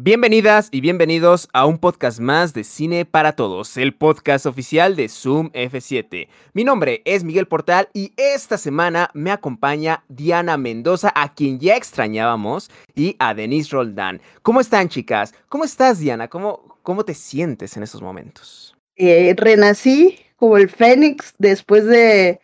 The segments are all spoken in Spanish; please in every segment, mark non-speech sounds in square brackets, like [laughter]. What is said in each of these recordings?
Bienvenidas y bienvenidos a un podcast más de Cine para Todos, el podcast oficial de Zoom F7. Mi nombre es Miguel Portal y esta semana me acompaña Diana Mendoza, a quien ya extrañábamos, y a Denise Roldán. ¿Cómo están, chicas? ¿Cómo estás, Diana? ¿Cómo, cómo te sientes en estos momentos? Eh, renací como el Fénix después de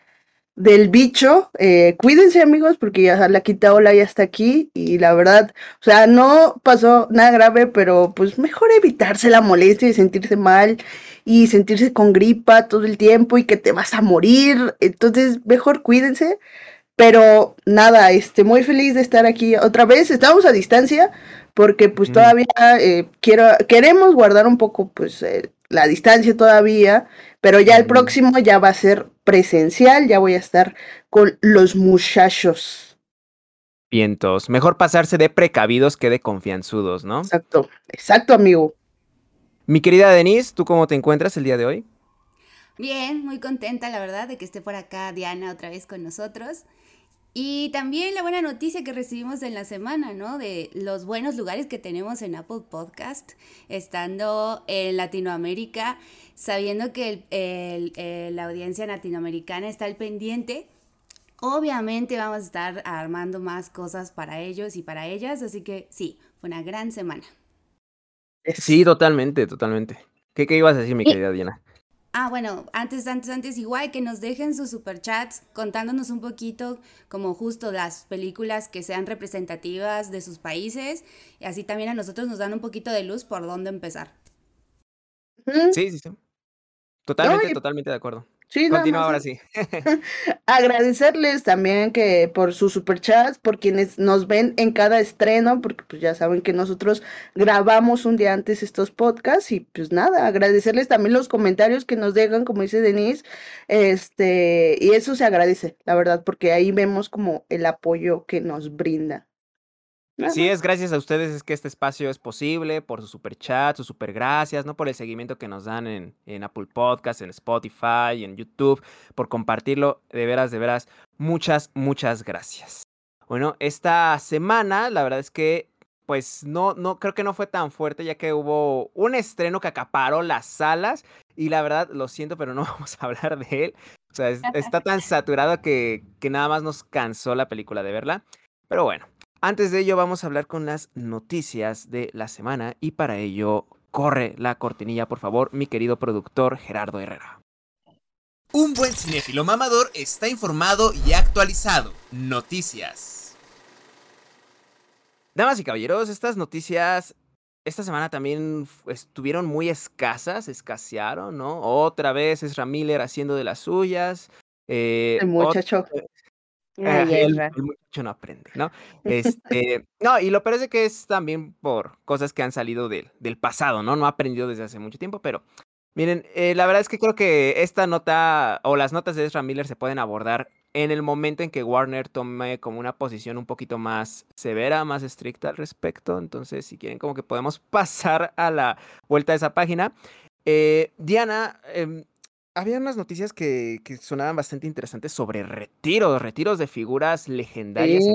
del bicho. Eh, cuídense amigos porque ya la quita ola ya está aquí y la verdad, o sea, no pasó nada grave, pero pues mejor evitarse la molestia y sentirse mal y sentirse con gripa todo el tiempo y que te vas a morir. Entonces, mejor cuídense. Pero nada, este, muy feliz de estar aquí otra vez. Estamos a distancia porque pues todavía eh, quiero, queremos guardar un poco pues eh, la distancia todavía, pero ya el próximo ya va a ser presencial, ya voy a estar con los muchachos. Vientos. Mejor pasarse de precavidos que de confianzudos, ¿no? Exacto, exacto, amigo. Mi querida Denise, ¿tú cómo te encuentras el día de hoy? Bien, muy contenta, la verdad, de que esté por acá Diana otra vez con nosotros. Y también la buena noticia que recibimos en la semana, ¿no? De los buenos lugares que tenemos en Apple Podcast, estando en Latinoamérica, sabiendo que la audiencia latinoamericana está al pendiente. Obviamente vamos a estar armando más cosas para ellos y para ellas, así que sí, fue una gran semana. Sí, totalmente, totalmente. ¿Qué, qué ibas a decir, mi querida Diana? Ah, bueno, antes, antes, antes, igual que nos dejen sus superchats contándonos un poquito como justo las películas que sean representativas de sus países y así también a nosotros nos dan un poquito de luz por dónde empezar. Sí, sí, sí. Totalmente, totalmente de acuerdo. Sí, Continúa ahora sí. [laughs] [laughs] Agradecerles también que por sus superchats, por quienes nos ven en cada estreno, porque pues ya saben que nosotros grabamos un día antes estos podcasts y pues nada, agradecerles también los comentarios que nos dejan, como dice Denise, este, y eso se agradece, la verdad, porque ahí vemos como el apoyo que nos brinda. Sí, es gracias a ustedes es que este espacio es posible, por su super chat, su super gracias, ¿no? Por el seguimiento que nos dan en, en Apple Podcasts, en Spotify, en YouTube, por compartirlo. De veras, de veras, muchas, muchas gracias. Bueno, esta semana, la verdad es que, pues, no, no, creo que no fue tan fuerte, ya que hubo un estreno que acaparó las salas. Y la verdad, lo siento, pero no [laughs] vamos a hablar de él. O sea, está tan saturado que, que nada más nos cansó la película de verla. Pero bueno, antes de ello vamos a hablar con las noticias de la semana y para ello corre la cortinilla, por favor, mi querido productor Gerardo Herrera. Un buen cinéfilo mamador está informado y actualizado. Noticias. Damas y caballeros, estas noticias esta semana también estuvieron muy escasas, escasearon, ¿no? Otra vez es Miller haciendo de las suyas. Eh, el muchacho. El, muchacho no aprende, ¿no? Este, [laughs] no, y lo parece que es también por cosas que han salido del, del pasado, ¿no? No ha aprendido desde hace mucho tiempo, pero miren, eh, la verdad es que creo que esta nota o las notas de Ezra Miller se pueden abordar en el momento en que Warner tome como una posición un poquito más severa, más estricta al respecto. Entonces, si quieren, como que podemos [laughs] pasar a la vuelta de esa página. Eh, Diana, eh, había unas noticias que, que, sonaban bastante interesantes sobre retiros, retiros de figuras legendarias. Sí,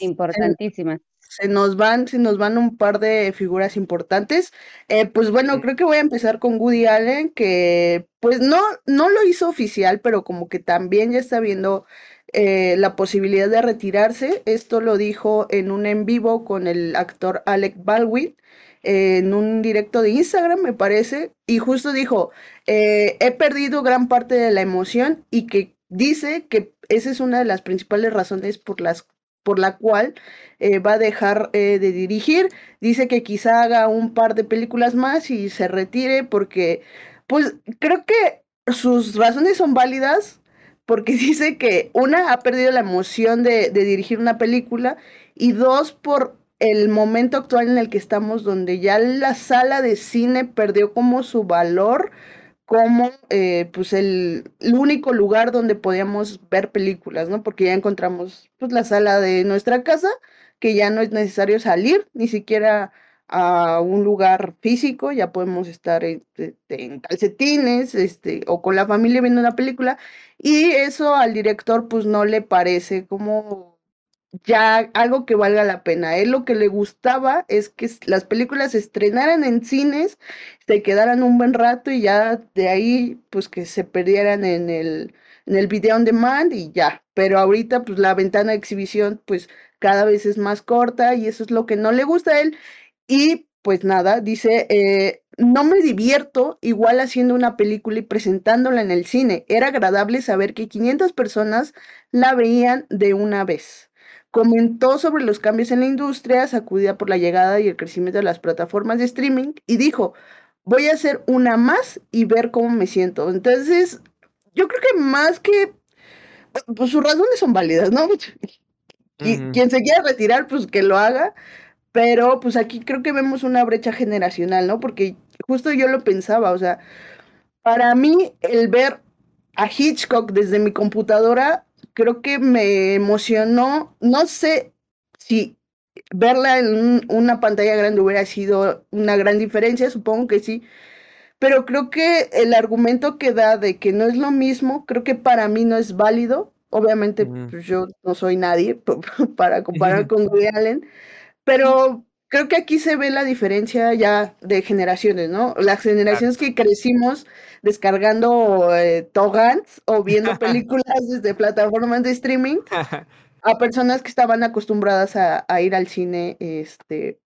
Importantísimas. Se nos van, se nos van un par de figuras importantes. Eh, pues bueno, creo que voy a empezar con Woody Allen, que pues no, no lo hizo oficial, pero como que también ya está viendo eh, la posibilidad de retirarse. Esto lo dijo en un en vivo con el actor Alec Baldwin en un directo de Instagram, me parece, y justo dijo, eh, he perdido gran parte de la emoción y que dice que esa es una de las principales razones por las por la cual eh, va a dejar eh, de dirigir. Dice que quizá haga un par de películas más y se retire porque, pues creo que sus razones son válidas porque [laughs] dice que una ha perdido la emoción de, de dirigir una película y dos por el momento actual en el que estamos, donde ya la sala de cine perdió como su valor como eh, pues el, único lugar donde podíamos ver películas, ¿no? Porque ya encontramos pues la sala de nuestra casa, que ya no es necesario salir, ni siquiera a un lugar físico, ya podemos estar en, en, calcetines, este, o con la familia viendo una película, y eso al director pues no le parece como ya algo que valga la pena. Él lo que le gustaba es que las películas se estrenaran en cines, se quedaran un buen rato y ya de ahí, pues que se perdieran en el, en el video on demand y ya. Pero ahorita, pues la ventana de exhibición, pues cada vez es más corta y eso es lo que no le gusta a él. Y pues nada, dice, eh, no me divierto igual haciendo una película y presentándola en el cine. Era agradable saber que 500 personas la veían de una vez. Comentó sobre los cambios en la industria, sacudida por la llegada y el crecimiento de las plataformas de streaming, y dijo, voy a hacer una más y ver cómo me siento. Entonces, yo creo que más que, pues sus razones son válidas, ¿no? [laughs] Y quien se quiera retirar, pues que lo haga. Pero pues aquí creo que vemos una brecha generacional, ¿no? Porque justo yo lo pensaba, o sea, para mí el ver a Hitchcock desde mi computadora, creo que me emocionó, no sé si verla en una pantalla grande hubiera sido una gran diferencia, supongo que sí, pero creo que el argumento que da de que no es lo mismo, creo que para mí no es válido. Obviamente, pues, yo no soy nadie [laughs] para comparar [laughs] con Woody Allen, pero creo que aquí se ve la diferencia ya de generaciones, ¿no? Las generaciones que crecimos descargando eh, Togans o viendo [laughs] películas desde plataformas de streaming a personas que estaban acostumbradas a, ir al cine este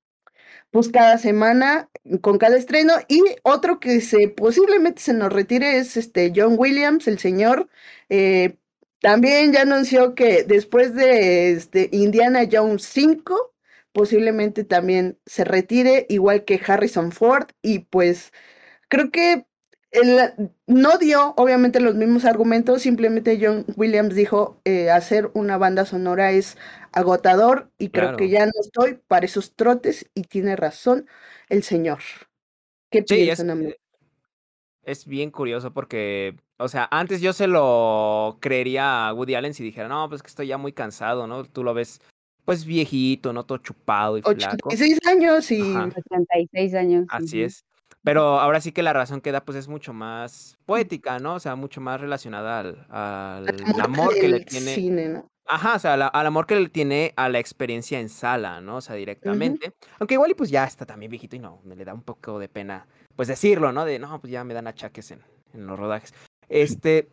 pues cada semana con cada estreno. Y otro que se posiblemente se nos retire es este John Williams, el señor eh, también ya anunció que después de este, Indiana Jones 5 posiblemente también se retire, igual que Harrison Ford, y pues creo que no dio obviamente los mismos argumentos, simplemente John Williams dijo eh, hacer una banda sonora es agotador y creo que ya no estoy para esos trotes y tiene razón el señor. ¿Qué piensan, es, es bien curioso porque, o sea, antes yo se lo creería a Woody Allen si dijera, no, pues que estoy ya muy cansado, ¿no? Tú lo ves pues viejito, ¿no? Todo chupado y flaco. 86 años y... 86 años. Así es. Pero ahora sí que la razón que da pues es mucho más poética, ¿no? O sea, mucho más relacionada al, al amor que le tiene. Cine, ¿no? Ajá, o sea, al amor que le tiene a la experiencia en sala, ¿no? O sea, directamente. Aunque igual y pues ya está también viejito y no, me le da un poco de pena, pues decirlo, ¿no? De, no, pues ya me dan achaques en, en los rodajes. Este,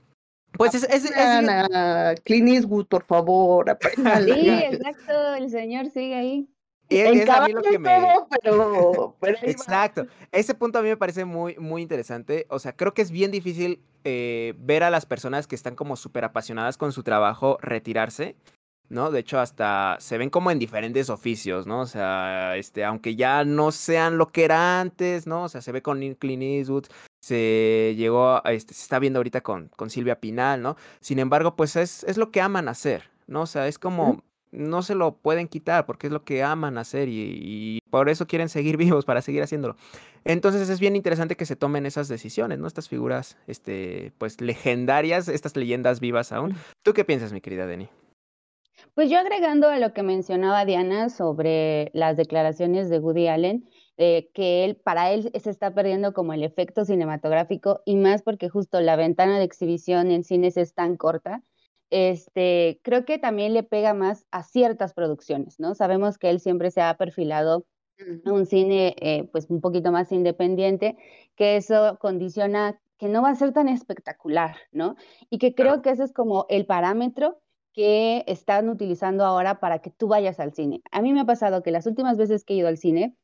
pues es, es, es, Clint Eastwood, por favor, Sí, [laughs] exacto, el señor sigue ahí. es a mí lo que me... pero, Exacto. Ese punto a mí me parece muy, muy interesante. O sea, creo que es bien difícil eh, ver a las personas que están como súper apasionadas con su trabajo retirarse. ¿no? De hecho, hasta se ven como en diferentes oficios, ¿no? O sea, este, aunque ya no sean lo que era antes, ¿no? O sea, se ve con Clint Eastwood, se llegó, este, se está viendo ahorita con, con Silvia Pinal, ¿no? Sin embargo, pues es, es lo que aman hacer, ¿no? O sea, es como, no se lo pueden quitar porque es lo que aman hacer y, por eso quieren seguir [laughs] vivos, para seguir haciéndolo. Entonces es bien interesante que se tomen esas decisiones, ¿no? Estas figuras, este, pues legendarias, estas leyendas vivas aún. ¿Tú qué piensas, mi querida Denny? Pues yo agregando a lo que mencionaba Diana sobre las declaraciones de Woody Allen, eh, que él, para él se está perdiendo como el efecto cinematográfico y más porque justo la ventana de exhibición en cines es tan corta, este, creo que también le pega más a ciertas producciones, ¿no? Sabemos que él siempre se ha perfilado a un cine eh, pues un poquito más independiente, que eso condiciona que no va a ser tan espectacular, ¿no? Y que creo que ese es como el parámetro que están utilizando ahora para que tú vayas al cine. A mí me ha pasado que las últimas veces que he ido al cine,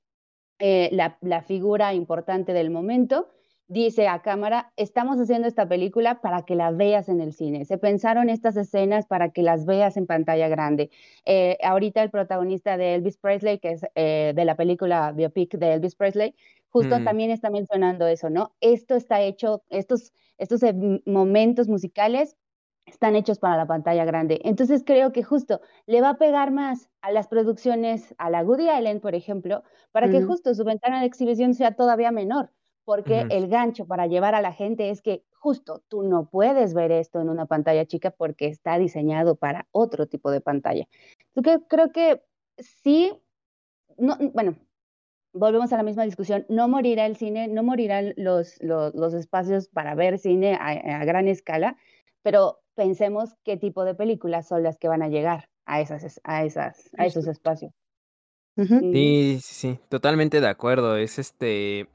eh, la, figura importante del momento, dice a cámara, estamos haciendo esta película para que la veas en el cine. Se pensaron estas escenas para que las veas en pantalla grande. Eh, ahorita el protagonista de Elvis Presley, que es eh, de la película biopic de Elvis Presley, justo mm. también está mencionando eso, ¿no? Esto está hecho, estos, estos momentos musicales están hechos para la pantalla grande. Entonces creo que justo le va a pegar más a las producciones, a la Goody Island, por ejemplo, para que justo su ventana de exhibición sea todavía menor, porque el gancho para llevar a la gente es que justo tú no puedes ver esto en una pantalla chica porque está diseñado para otro tipo de pantalla. Entonces creo que sí, no, bueno, volvemos a la misma discusión, no morirá el cine, no morirán los, los, espacios para ver cine a gran escala, pero pensemos qué tipo de películas son las que van a llegar, a, esas, a, esas, a esos espacios. Sí, sí, sí, totalmente de acuerdo. Es este,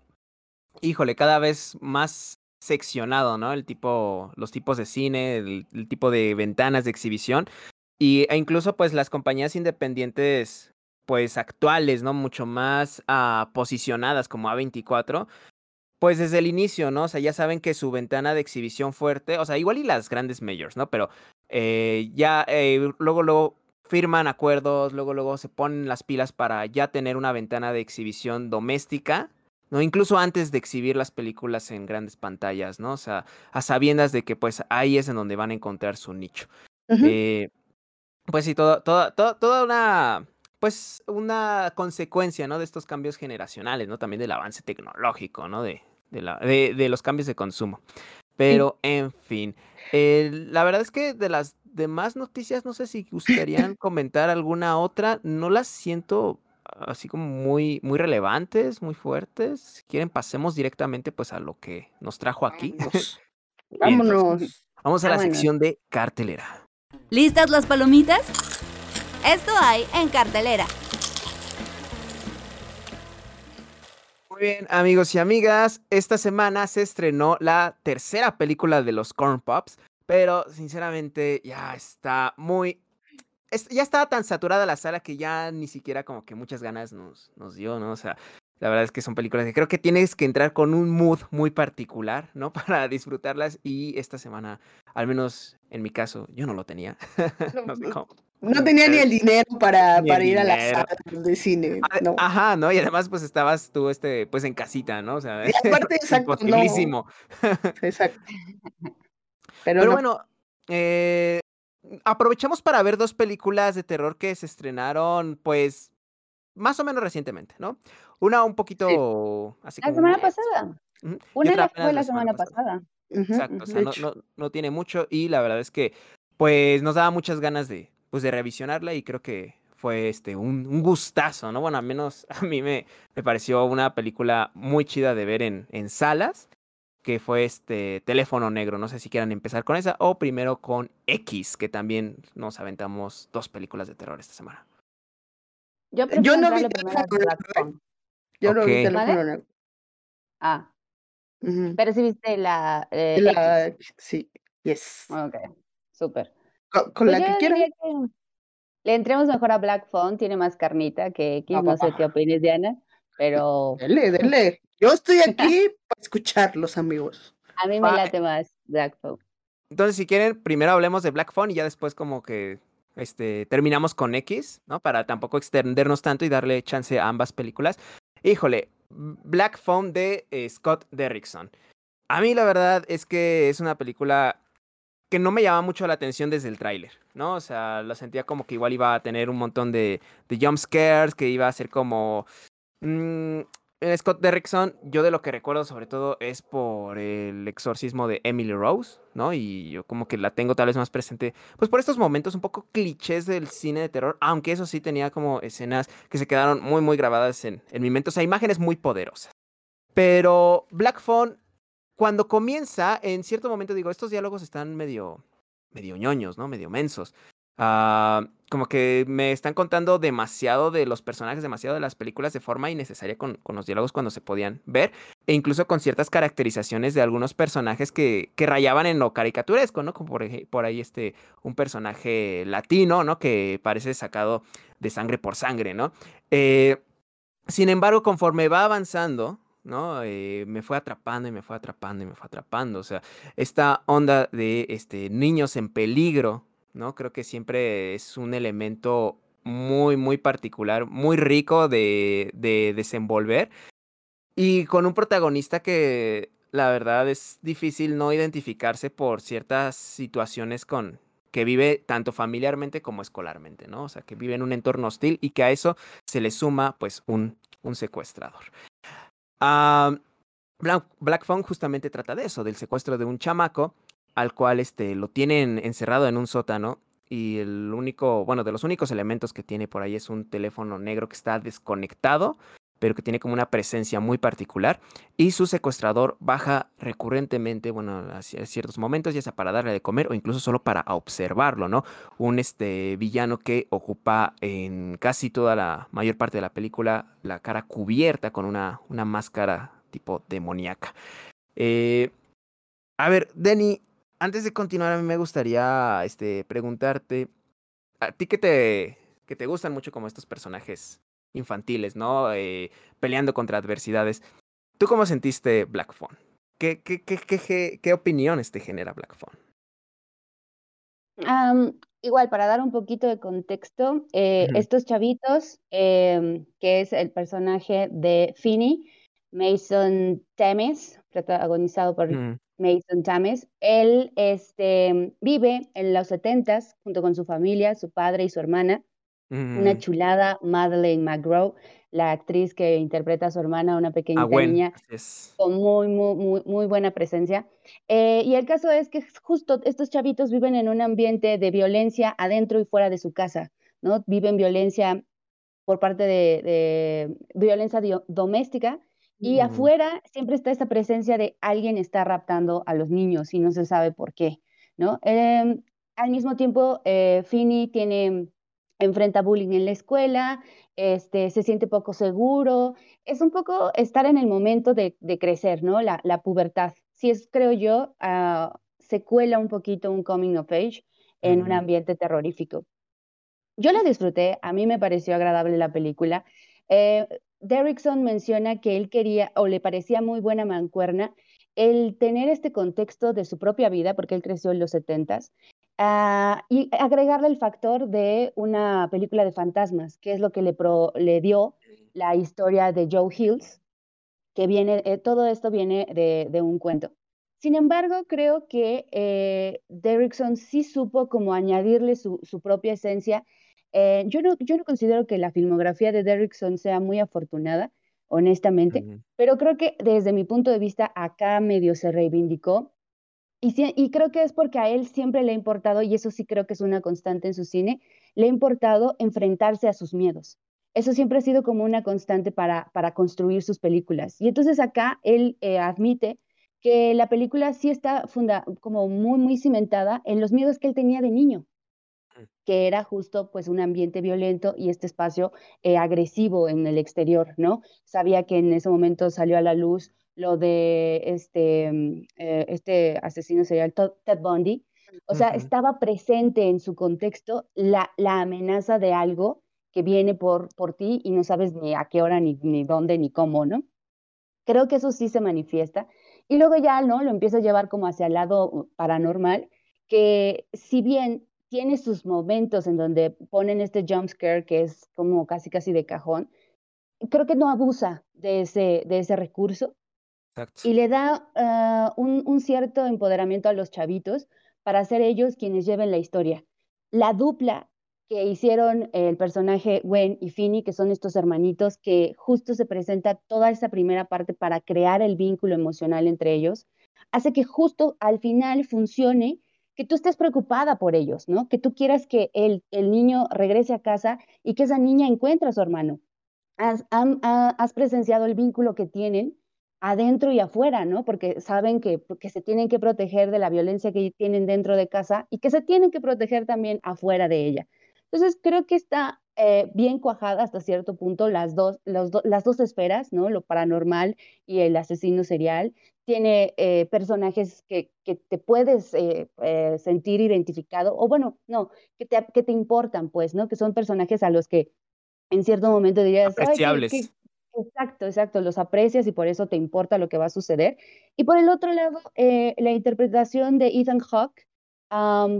híjole, cada vez más seccionado, ¿no? El tipo, los tipos de cine, el, tipo de ventanas de exhibición. Y, e incluso, pues, las compañías independientes, pues, actuales, ¿no? Mucho más uh, posicionadas como A24, pues desde el inicio, ¿no? O sea, ya saben que su ventana de exhibición fuerte, o sea, igual y las grandes majors, ¿no? Pero eh, ya eh, luego, luego firman acuerdos, luego, luego se ponen las pilas para ya tener una ventana de exhibición doméstica, ¿no? Incluso antes de exhibir las películas en grandes pantallas, ¿no? O sea, a sabiendas de que pues ahí es en donde van a encontrar su nicho. eh, pues sí, todo, todo, toda una, pues una consecuencia, ¿no? De estos cambios generacionales, ¿no? También del avance tecnológico, ¿no? De, de, la, de, de los cambios de consumo. Pero, en fin, eh, la verdad es que de las demás noticias, no sé si gustarían [laughs] comentar alguna otra, no las siento así como muy, muy relevantes, muy fuertes. Si quieren, pasemos directamente pues a lo que nos trajo aquí. Vámonos. [laughs] vamos a la sección de cartelera. ¿Listas las palomitas? Esto hay en cartelera. Muy bien, amigos y amigas, esta semana se estrenó la tercera película de los Corn Pops, pero sinceramente ya está muy... ya estaba tan saturada la sala que ya ni siquiera como que muchas ganas nos, nos dio, ¿no? O sea, la verdad es que son películas que creo que tienes que entrar con un mood muy particular, ¿no? [laughs] Para disfrutarlas y esta semana, al menos en mi caso, yo no lo tenía. [laughs] no, no tenía ni el dinero para, para ir a la sala de cine. Ah, no. Ajá, ¿no? Y además, pues estabas tú, este, pues en casita, ¿no? O sea, y aparte, [laughs] exacto, no. Exacto. [laughs] Pero, bueno, eh, aprovechamos para ver dos películas de terror que se estrenaron, pues, más o menos recientemente, ¿no? Una un poquito así La semana pasada. Una fue la semana pasada. Exacto, o sea, no, no, no, tiene mucho y la verdad es que, pues, nos daba muchas ganas de, pues, de revisionarla y creo que fue este un, un, gustazo, ¿no? Bueno, al menos [laughs] a mí me, me pareció una película muy chida de ver en, en salas que fue este Teléfono Negro. No sé si quieran empezar con esa o primero con X, que también nos aventamos dos películas de terror esta semana. Yo, Yo no vi Teléfono Negro. Yo no vi Teléfono Negro. Ah. Pero sí viste la... Eh, la sí, yes. Ok, súper. Con, con pues la que quieran. le entremos mejor a Black Phone, tiene más carnita que X, no, no sé qué opines, Diana, pero... Dele, dele. Yo estoy aquí [laughs] para escucharlos, amigos. A mí me late más Black Phone. Entonces, si quieren, primero hablemos de Black Phone y ya después como que este, terminamos con X, ¿no? Para tampoco extendernos tanto y darle chance a ambas películas. Híjole, Black Phone de eh, Scott Derrickson. A mí la verdad es que es una película que no me llama mucho la atención desde el tráiler, ¿no? O sea, lo sentía como que igual iba a tener un montón de, de jump scares, que iba a ser como... Mmm, Scott Derrickson, yo de lo que recuerdo sobre todo es por el exorcismo de Emily Rose, ¿no? Y yo como que la tengo tal vez más presente, pues por estos momentos un poco clichés del cine de terror, aunque eso sí tenía como escenas que se quedaron muy, muy grabadas en, en mi mente, o sea, imágenes muy poderosas. Pero Black Phone, cuando comienza, en cierto momento digo, estos diálogos están medio, medio ñoños, ¿no? Medio mensos. Uh, como que me están contando demasiado de los personajes, demasiado de las películas de forma innecesaria con, con, los diálogos cuando se podían ver, e incluso con ciertas caracterizaciones de algunos personajes que, que rayaban en lo caricaturesco, ¿no? Como por, por ahí este, un personaje latino, ¿no? Que parece sacado de sangre por sangre, ¿no? Eh, sin embargo, conforme va avanzando, ¿no? Eh, me fue atrapando y me fue atrapando y me fue atrapando. O sea, esta onda de este, niños en peligro, ¿no? Creo que siempre es un elemento muy, muy particular, muy rico de, de desenvolver. Y con un protagonista que la verdad es difícil no identificarse por ciertas situaciones con que vive tanto familiarmente como escolarmente, ¿no? O sea, que vive en un entorno hostil y que a eso se le suma pues un, un secuestrador. Uh, Black, Black Phone justamente trata de eso, del secuestro de un chamaco al cual este, lo tienen encerrado en un sótano y el único, bueno, de los únicos elementos que tiene por ahí es un teléfono negro que está desconectado pero que tiene como una presencia muy particular. Y su secuestrador baja recurrentemente, bueno, a ciertos momentos, ya sea para darle de comer o incluso solo para observarlo, ¿no? Un este, villano que ocupa en casi toda la mayor parte de la película la cara cubierta con una, una máscara tipo demoníaca. Eh, a ver, Denny, antes de continuar, a mí me gustaría este, preguntarte, a ti que te, que te gustan mucho como estos personajes infantiles, ¿no? Eh, peleando contra adversidades. ¿Tú cómo sentiste Black Phone? ¿Qué, qué, qué, qué, qué opiniones te genera Black Phone? igual, para dar un poquito de contexto, eh, estos chavitos, em, que es el personaje de Finny, Mason Temes, protagonizado por. Mason Tames, él este, vive en los setentas junto con su familia, su padre y su hermana. Una mm. chulada, Madeleine McGraw, la actriz que interpreta a su hermana, una pequeña niña, con muy, muy, muy, muy buena presencia. Eh, y el caso es que justo estos chavitos viven en un ambiente de violencia adentro y fuera de su casa, ¿no? Viven violencia por parte de, de violencia doméstica y afuera siempre está esa presencia de alguien está raptando a los niños y no se sabe por qué, ¿no? Em, al mismo tiempo, eh, Finny tiene, enfrenta bullying en la escuela, este, se siente poco seguro, es un poco estar en el momento de, crecer, ¿no? La, pubertad. Si es, creo yo, ah, se cuela un poquito un coming of age en un ambiente terrorífico. Yo la disfruté, a mí me pareció agradable la película. Eh, Derrickson menciona que él quería o le parecía muy buena mancuerna el tener este contexto de su propia vida, porque él creció en los setentas, uh, y agregarle el factor de una película de fantasmas, que es lo que le, le dio la historia de Joe Hills, que viene, eh, todo esto viene de, un cuento. Sin embargo, creo que eh, Derrickson sí supo como añadirle su, su propia esencia. Eh, yo, no, yo no considero que la filmografía de Derrickson sea muy afortunada, honestamente, pero creo que desde mi punto de vista acá medio se reivindicó y, y, creo que es porque a él siempre le ha importado, y eso sí creo que es una constante en su cine, le ha importado enfrentarse a sus miedos. Eso siempre ha sido como una constante para, para construir sus películas. Y entonces acá él eh, admite que la película sí está funda, como muy, muy cimentada en los miedos que él tenía de niño que era justo pues un ambiente violento y este espacio eh, agresivo en el exterior, ¿no? Sabía que en ese momento salió a la luz lo de este, mm, eh, este asesino serial Ted Bundy, o sea, estaba presente en su contexto la, la amenaza de algo que viene por, por ti y no sabes ni a qué hora, ni, ni dónde, ni cómo, ¿no? Creo que eso sí se manifiesta. Y luego ya, ¿no? Lo empieza a llevar como hacia el lado paranormal, que si bien tiene sus momentos en donde ponen este jump scare que es como casi casi de cajón. Creo que no abusa de ese, de ese recurso y le da ah, un, cierto empoderamiento a los chavitos para ser ellos quienes lleven la historia. La dupla que hicieron el personaje Gwen y Finny, que son estos hermanitos, que justo se presenta toda esa primera parte para crear el vínculo emocional entre ellos, hace que justo al final funcione que tú estés preocupada por ellos, ¿no? Que tú quieras que el, niño regrese a casa y que esa niña encuentre a su hermano. Has presenciado el vínculo que tienen adentro y afuera, ¿no? Porque saben que, que, se tienen que proteger de la violencia que tienen dentro de casa y que se tienen que proteger también afuera de ella. Entonces, creo que está eh, bien cuajada hasta cierto punto las dos, las dos esferas, ¿no? Lo paranormal y el asesino serial. Tiene eh, personajes que, que, te puedes eh, sentir identificado, o bueno, no, que te, que te importan, pues, ¿no? Que son personajes a los que en cierto momento dirías... Apreciables. Exacto, exacto, los aprecias y por eso te importa lo que va a suceder. Y por el otro lado, la interpretación de Ethan Hawke,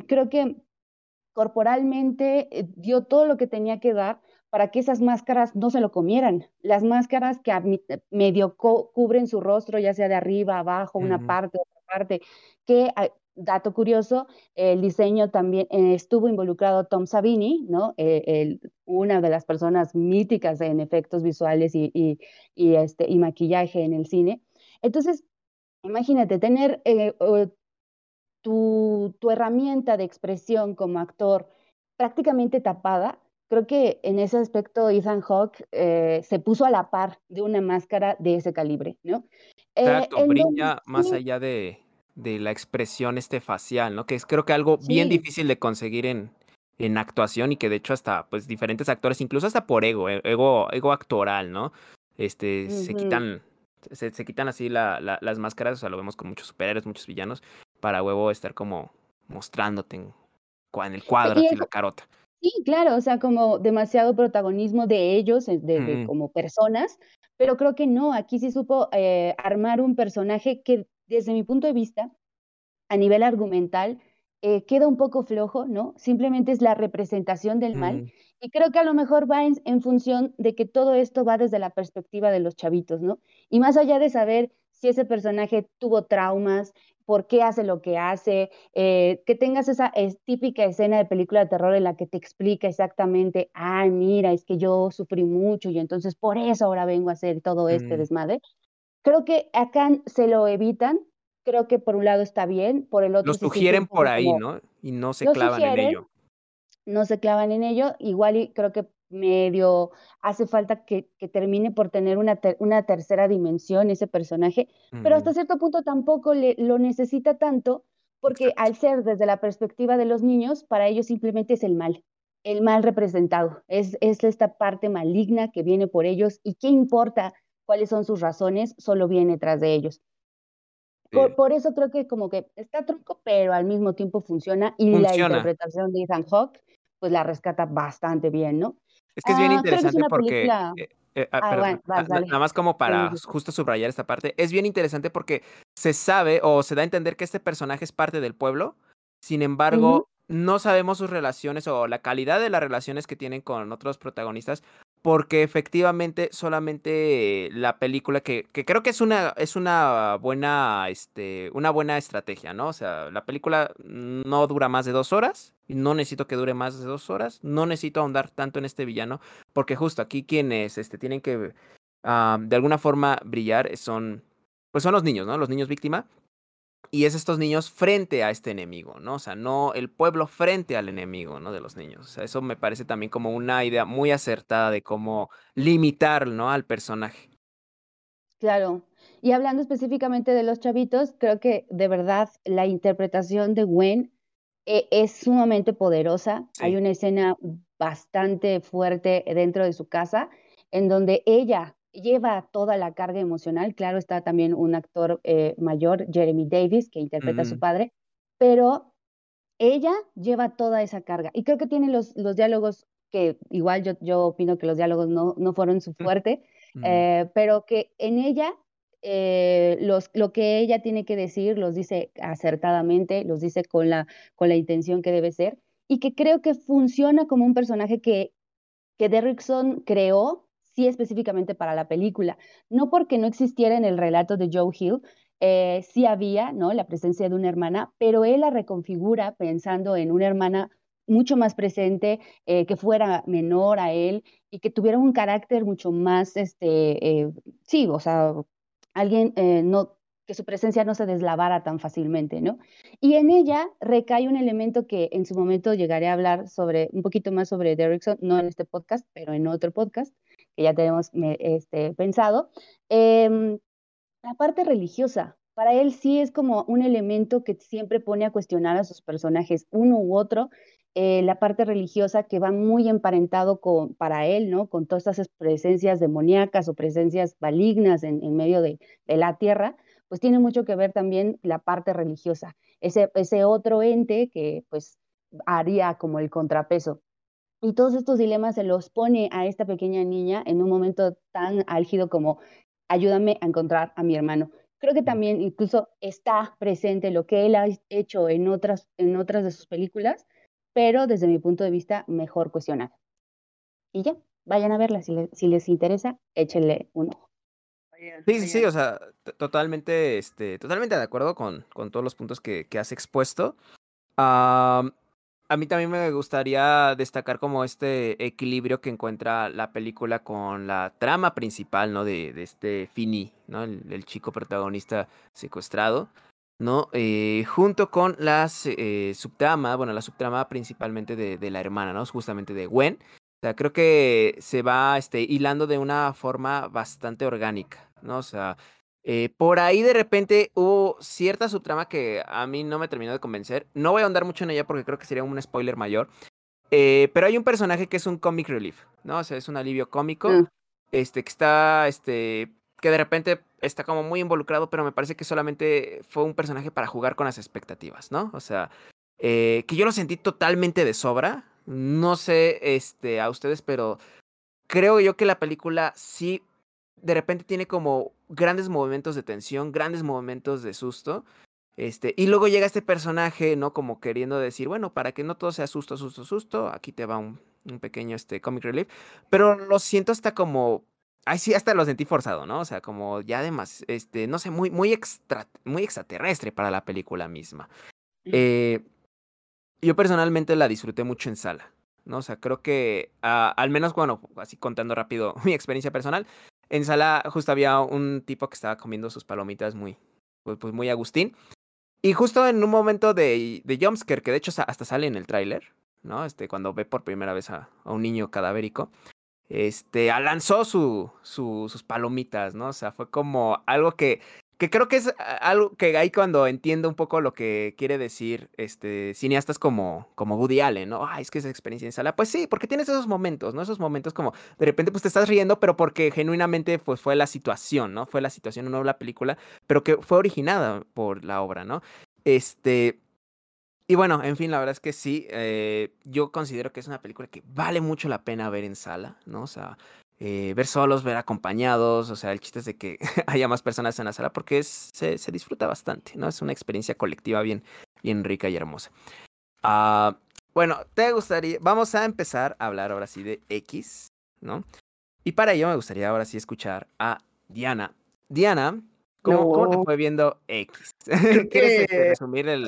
creo que corporalmente eh, dio todo lo que tenía que dar para que esas máscaras no se lo comieran. Las máscaras que medio cubren su rostro, ya sea de arriba, abajo, una parte, otra parte, que, ah, dato curioso, el diseño también eh, estuvo involucrado Tom Savini, ¿no? Eh, una de las personas míticas en efectos visuales y, y, este, y maquillaje en el cine. Entonces, imagínate, tener tu, herramienta de expresión como actor prácticamente tapada, creo que en ese aspecto Ethan Hawke eh, se puso a la par de una máscara de ese calibre, ¿no? Eh, Exacto, brilla más allá de, de, la expresión este facial, ¿no? Que es creo que algo bien difícil de conseguir en, en actuación y que de hecho hasta pues diferentes actores, incluso hasta por ego, e, ego, ego actoral, ¿no? Este, se quitan, se, se quitan así la, la, las máscaras, o sea, lo vemos con muchos superhéroes, muchos villanos, para huevo estar como mostrándote en, en el cuadro, así la carota. Sí, claro, o sea, como demasiado protagonismo de ellos, de, como personas, pero creo que no, aquí sí supo eh, armar un personaje que desde mi punto de vista, a nivel argumental, eh, queda un poco flojo, ¿no? Simplemente es la representación del mal. Mm. Y creo que a lo mejor va en, función de que todo esto va desde la perspectiva de los chavitos, ¿no? Y más allá de saber si ese personaje tuvo traumas, por qué hace lo que hace, eh, que tengas esa típica escena de película de terror en la que te explica exactamente, ay, mira, es que yo sufrí mucho y entonces por eso ahora vengo a hacer todo este mm. desmadre. Creo que acá se lo evitan, creo que por un lado está bien, por el otro... Lo sugieren por ahí, ¿no? Y no se clavan en ello. No se clavan en ello, igual y creo que medio hace falta que, termine por tener una, una, tercera dimensión ese personaje, pero hasta cierto punto tampoco le, lo necesita tanto porque al ser desde la perspectiva de los niños, para ellos simplemente es el mal, el mal representado, es, es esta parte maligna que viene por ellos y qué importa cuáles son sus razones, solo viene tras de ellos. Por, eso creo que como que está tronco, pero al mismo tiempo funciona y la interpretación de Ethan Hawke pues la rescata bastante bien, ¿no? Es que es bien ah, interesante porque... Eh, eh, ah, ah, nada más como para justo subrayar esta parte, es bien interesante porque se sabe o se da a entender que este personaje es parte del pueblo, sin embargo, no sabemos sus relaciones o la calidad de las relaciones que tienen con otros protagonistas, porque efectivamente solamente la película que, que, creo que es una es una buena este una buena estrategia no o sea la película no dura más de dos horas no necesito que dure más de dos horas no necesito ahondar tanto en este villano porque justo aquí quienes este tienen que de alguna forma brillar son pues son los niños no los niños víctima y es estos niños frente a este enemigo, ¿no? O sea, no el pueblo frente al enemigo, ¿no? De los niños. O sea, eso me parece también como una idea muy acertada de cómo limitar, ¿no? Al personaje. Claro. Y hablando específicamente de los chavitos, creo que de verdad la interpretación de Gwen eh, es sumamente poderosa. Hay una escena bastante fuerte dentro de su casa en donde ella lleva toda la carga emocional. Claro, está también un actor eh, mayor, Jeremy Davis, que interpreta a su padre, pero ella lleva toda esa carga. Y creo que tiene los, los diálogos que igual yo, yo opino que los diálogos no, no fueron su [laughs] fuerte, eh, pero que en ella eh, los, lo que ella tiene que decir los dice acertadamente, los dice con la, con la intención que debe ser, y que creo que funciona como un personaje que, que Derrickson creó sí específicamente para la película. No porque no existiera en el relato de Joe Hill, eh, sí había ¿no? la presencia de una hermana, pero él la reconfigura pensando en una hermana mucho más presente, eh, que fuera menor a él y que tuviera un carácter mucho más, este, eh, sí, o sea, alguien no, que su presencia no se deslavara tan fácilmente, ¿no? Y en ella recae un elemento que en su momento llegaré a hablar sobre, un poquito más sobre Derrickson, no en este podcast, pero en otro podcast, que ya tenemos este, pensado. Em, la parte religiosa, para él sí es como un elemento que siempre pone a cuestionar a sus personajes, uno u otro, eh, la parte religiosa que va muy emparentado con, para él, ¿no? Con todas esas presencias demoníacas o presencias malignas en, en medio de, de, la tierra, pues tiene mucho que ver también la parte religiosa, ese, ese otro ente que pues haría como el contrapeso. Y todos estos dilemas se los pone a esta pequeña niña en un momento tan álgido como ayúdame a encontrar a mi hermano. Creo que también incluso está presente lo que él ha hecho en otras, en otras de sus películas, pero desde mi punto de vista mejor cuestionado. Y ya, vayan a verla, si, si les interesa, échenle un ojo. Sí, sí, sí, o sea, totalmente, este, totalmente de acuerdo con, con todos los puntos que, que has expuesto. A mí también me gustaría destacar como este equilibrio que encuentra la película con la trama principal, ¿no? De, de este Fini, ¿no? El, chico protagonista secuestrado, ¿no? Eh, junto con la eh, subtrama, bueno, la subtrama principalmente de, de, la hermana, ¿no? Justamente de Gwen, O sea, creo que se va este, hilando de una forma bastante orgánica, ¿no? O sea, eh, por ahí de repente hubo cierta subtrama que a mí no me terminó de convencer. No voy a ahondar mucho en ella porque creo que sería un spoiler mayor. Eh, pero hay un personaje que es un comic relief, ¿no? O sea, es un alivio cómico. Mm. Este, que está, este, que de repente está como muy involucrado, pero me parece que solamente fue un personaje para jugar con las expectativas, ¿no? O sea, eh, que yo lo sentí totalmente de sobra. No sé, este, a ustedes, pero creo yo que la película sí, de repente tiene como grandes momentos de tensión, grandes momentos de susto. Este, y luego llega este personaje, ¿no? Como queriendo decir, bueno, para que no todo sea susto, susto, susto, aquí te va un, un pequeño este, comic relief. Pero lo siento hasta como Ay, sí, hasta lo sentí forzado, ¿no? O sea, como ya además, este, no sé, muy, muy, extra, muy extraterrestre para la película misma. Eh, yo personalmente la disfruté mucho en sala, ¿no? O sea, creo que, ah, al menos, bueno, así contando rápido [laughs] mi experiencia personal, en sala justo había un tipo que estaba comiendo sus palomitas muy, pues, pues muy Agustín. Y justo en un momento de, de jumpscare, que de hecho hasta sale en el tráiler, ¿no? Este, cuando ve por primera vez a, un niño cadavérico, este, lanzó su, su, sus palomitas, ¿no? O sea, fue como algo que, que creo que es algo que ahí cuando entiendo un poco lo que quiere decir este, cineastas como, como Woody Allen, ¿no? Ay, es que esa experiencia en sala. Pues sí, porque tienes esos momentos, ¿no? Esos momentos como de repente pues te estás riendo, pero porque genuinamente pues fue la situación, ¿no? Fue la situación, no la película, pero que fue originada por la obra, ¿no? Este, y bueno, en fin, la verdad es que sí, eh, yo considero que es una película que vale mucho la pena ver en sala, ¿no? O sea, eh, ver solos, ver acompañados, o sea, el chiste es de que [laughs] haya más personas en la sala porque es, se, se, disfruta bastante, ¿no? Es una experiencia colectiva bien, bien rica y hermosa. Uh, bueno, te gustaría, vamos a empezar a hablar ahora sí de X, ¿no? Y para ello me gustaría ahora sí escuchar a Diana. Diana, ¿cómo, no. ¿cómo te fue viendo X? [laughs] ¿Quieres que... resumir el,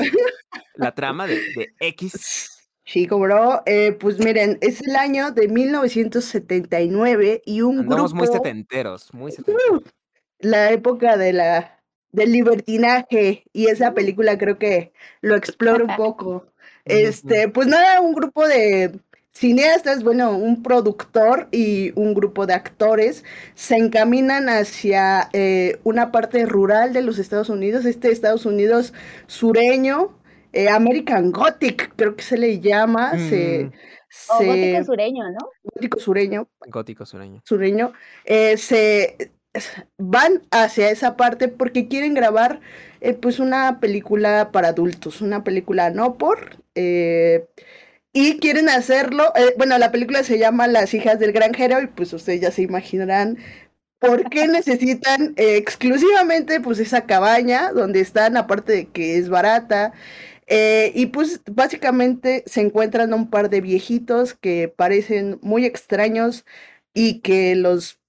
la trama de, de X. Sí, bro. Eh, pues miren, es el año de 1979 y un Andamos grupo... muy setenteros, muy setenteros. La época de la del libertinaje y esa película creo que lo explora un poco. [laughs] Este, pues nada, un grupo de cineastas, bueno, un productor y un grupo de actores se encaminan hacia eh, una parte rural de los Estados Unidos, este Estados Unidos sureño, eh, American Gothic, creo que se le llama. Mm. Se, o se, gótico sureño, ¿no? Gótico sureño. Gótico sureño. Sureño. Eh, se van hacia esa parte porque quieren grabar eh, pues una película para adultos, una película no por. Eh, y quieren hacerlo, bueno, la película se llama Las hijas del granjero y pues ustedes ya se imaginarán ¿Por qué [laughs] necesitan eh, exclusivamente pues esa cabaña donde están, aparte de que es barata? Eh, y pues básicamente se encuentran un par de viejitos que parecen muy extraños y que los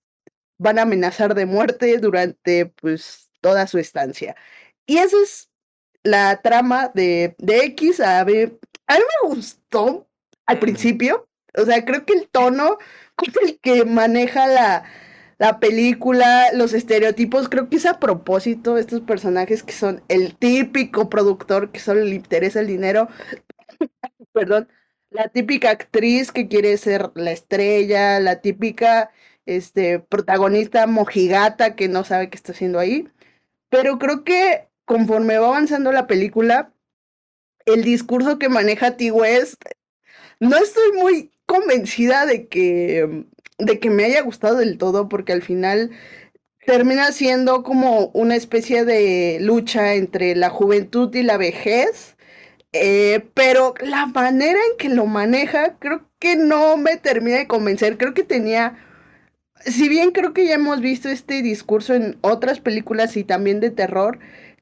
van a amenazar de muerte durante pues toda su estancia. Y esa es la trama de, de X. A, ver, a mí me gustó al principio. O sea, creo que el tono con el que maneja la, la película, los estereotipos, creo que es a propósito estos personajes que son el típico productor que solo le interesa el dinero, [laughs] perdón, la típica actriz que quiere ser la estrella, la típica este, protagonista mojigata que no sabe qué está haciendo ahí, pero creo que conforme va avanzando la película, el discurso que maneja T. West, no estoy muy convencida de que de que me haya gustado del todo, porque al final termina siendo como una especie de lucha entre la juventud y la vejez. Eh, pero la manera en que lo maneja, creo que no me termina de convencer. Creo que tenía. Si bien creo que ya hemos visto este discurso en otras películas y también de terror,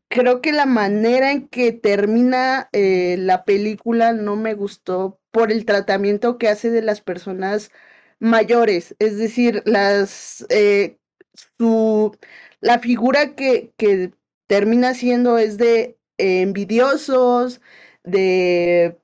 creo que la manera en que termina eh, la película no me gustó por el tratamiento que hace de las personas mayores, es decir, las eh, su la figura que, que, termina siendo es de eh, envidiosos, de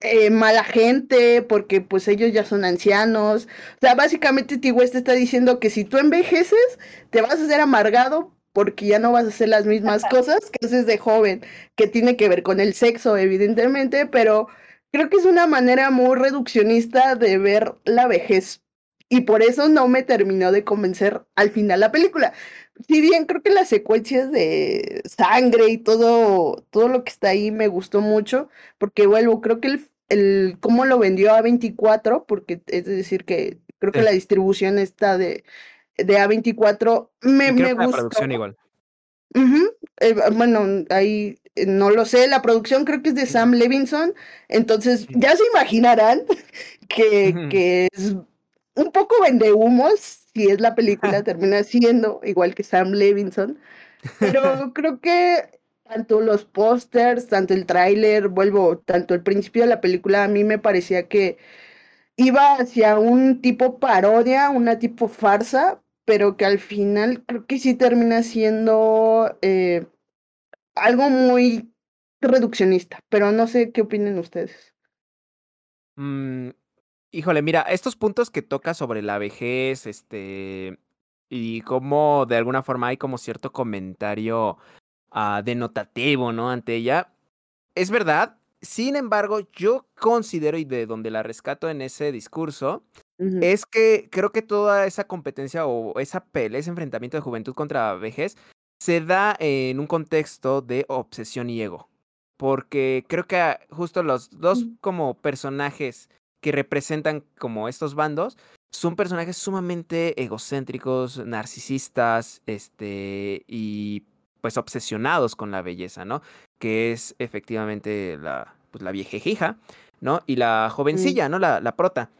eh, mala gente, porque pues ellos ya son ancianos. O sea, básicamente T. West está diciendo que si tú envejeces, te vas a hacer amargado porque ya no vas a hacer las mismas cosas que haces de joven, que tiene que ver con el sexo, evidentemente, pero creo que es una manera muy reduccionista de ver la vejez. Y por eso no me terminó de convencer al final la película. Si bien creo que las secuencias de sangre y todo, todo lo que está ahí me gustó mucho, porque vuelvo, creo que el, el cómo lo vendió a 24, porque es decir que creo que la distribución está de, de A24 me, me gustó. La producción igual. Eh, bueno, ahí eh, no lo sé, la producción creo que es de Sam Levinson, entonces ya se imaginarán [laughs] que, que es un poco vende humos, si es la película, [laughs] termina siendo igual que Sam Levinson, pero creo que tanto los pósters, tanto el tráiler, vuelvo, tanto el principio de la película, a mí me parecía que iba hacia un tipo parodia, una tipo farsa, pero que al final creo que sí termina siendo eh, algo muy reduccionista, pero no sé qué opinen ustedes. Mm, híjole, mira, estos puntos que toca sobre la vejez, este, y cómo de alguna forma hay como cierto comentario uh, denotativo, ¿no? Ante ella, es verdad. Sin embargo, yo considero, y de donde la rescato en ese discurso, es que creo que toda esa competencia o esa pelea, ese enfrentamiento de juventud contra vejez, se da en un contexto de obsesión y ego. Porque creo que justo los dos como personajes que representan como estos bandos son personajes sumamente egocéntricos, narcisistas, este, y pues obsesionados con la belleza, ¿no? Que es efectivamente la, pues, la viejejija, ¿no? Y la jovencilla, ¿no? La, la prota.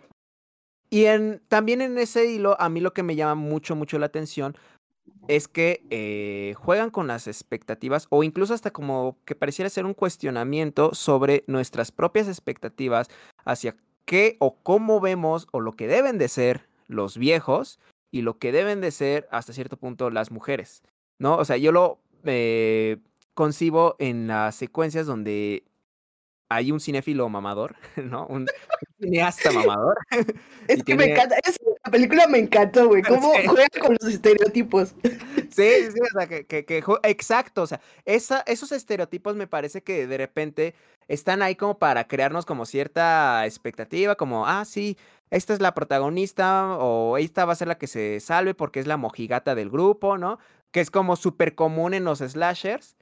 Y también en ese hilo, a mí lo que me llama mucho, mucho la atención es que eh, juegan con las expectativas o incluso hasta como que pareciera ser un cuestionamiento sobre nuestras propias expectativas hacia qué o cómo vemos o lo que deben de ser los viejos y lo que deben de ser hasta cierto punto las mujeres, ¿no? O sea, yo lo eh, concibo en las secuencias donde hay un cinéfilo mamador, [laughs] ¿no? Un, cineasta mamador. [laughs] Es que me encanta, esa película me encantó, güey, [laughs] cómo juega con los estereotipos. Sí, sí, o sea, que, que, exacto, o sea, esa, esos estereotipos me parece que de repente están ahí como para crearnos como cierta expectativa, como, ah, sí, esta es la protagonista o esta va a ser la que se salve porque es la mojigata del grupo, ¿no? Que es como súper común en los slashers.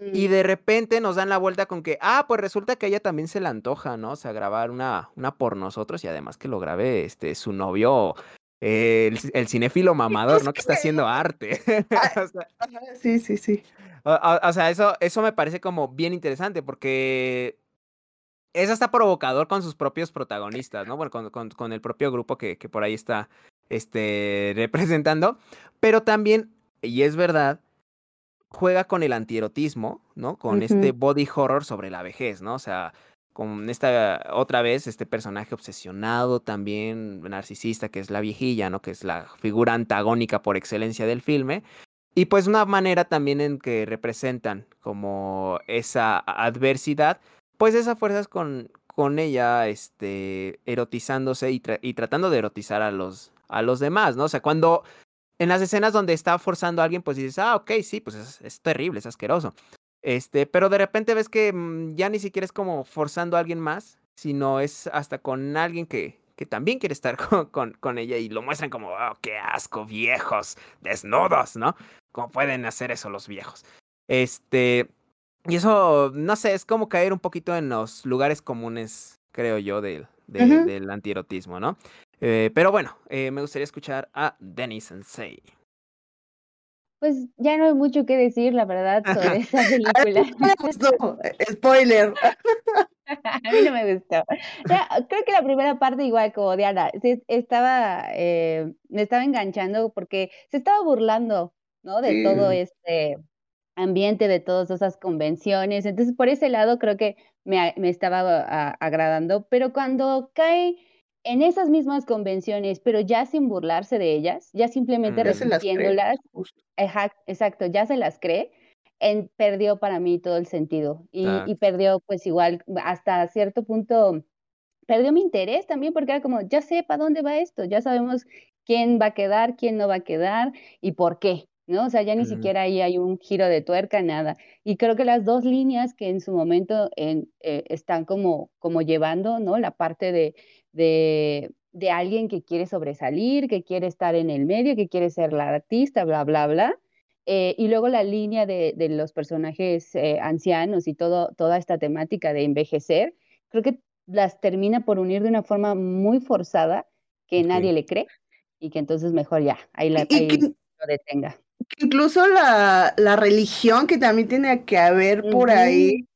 Y mm. de repente nos dan la vuelta con que, ah, pues resulta que a ella también se le antoja, ¿no? O sea, grabar una, una por nosotros y además que lo grabe este, su novio, el, el cinéfilo [laughs] mamador, ¿no? Que está haciendo arte. [laughs] sí, sí, sí. O, sea, eso, eso me parece como bien interesante porque es hasta provocador con sus propios protagonistas, ¿no? Bueno, con, con, con el propio grupo que, que por ahí está este, representando. Pero también, y es verdad, juega con el antierotismo, ¿no? Con este body horror sobre la vejez, ¿no? O sea, con esta otra vez este personaje obsesionado también narcisista que es la viejilla, ¿no? Que es la figura antagónica por excelencia del filme. Y pues una manera también en que representan como esa adversidad, pues esas fuerzas con, con ella este erotizándose y, y tratando de erotizar a los a los demás, ¿no? O sea, cuando en las escenas donde está forzando a alguien, pues dices, ah, ok, sí, pues es, terrible, es asqueroso. Este, pero de repente ves que mm, ya ni siquiera es como forzando a alguien más, sino es hasta con alguien que, que también quiere estar [laughs] con, con, ella y lo muestran como, oh, qué asco, viejos, desnudos, ¿no? ¿Cómo pueden hacer eso los viejos? Este, y eso, no sé, es como caer un poquito en los lugares comunes, creo yo, del, del antierotismo, ¿no? Eh, pero bueno, eh, me gustaría escuchar a Denny Sensei. Pues ya no hay mucho que decir, la verdad, [laughs] sobre esa película. [laughs] Spoiler. [laughs] a mí no me gustó. creo que la primera parte, igual como Diana, estaba, eh, me estaba enganchando porque se estaba burlando, ¿no? De todo este ambiente, de todas esas convenciones. Entonces, por ese lado, creo que me, me estaba agradando. Pero cuando cae en esas mismas convenciones, pero ya sin burlarse de ellas, ya simplemente repitiéndolas. Exacto, ya se las cree. En, perdió para mí todo el sentido y, y, perdió pues igual hasta cierto punto, perdió mi interés también porque era como, ya sé para dónde va esto, ya sabemos quién va a quedar, quién no va a quedar y por qué, ¿no? O sea, ya ni siquiera ahí hay un giro de tuerca, nada. Y creo que las dos líneas que en su momento en, eh, están como, como llevando, ¿no? La parte de, de, de, alguien que quiere sobresalir, que quiere estar en el medio, que quiere ser la artista, bla, bla, bla. Eh, y luego la línea de, de los personajes eh, ancianos y todo, toda esta temática de envejecer, creo que las termina por unir de una forma muy forzada que nadie le cree y que entonces mejor ya, ahí, la, ahí lo detenga. Incluso la, la, religión que también tiene que haber por ahí,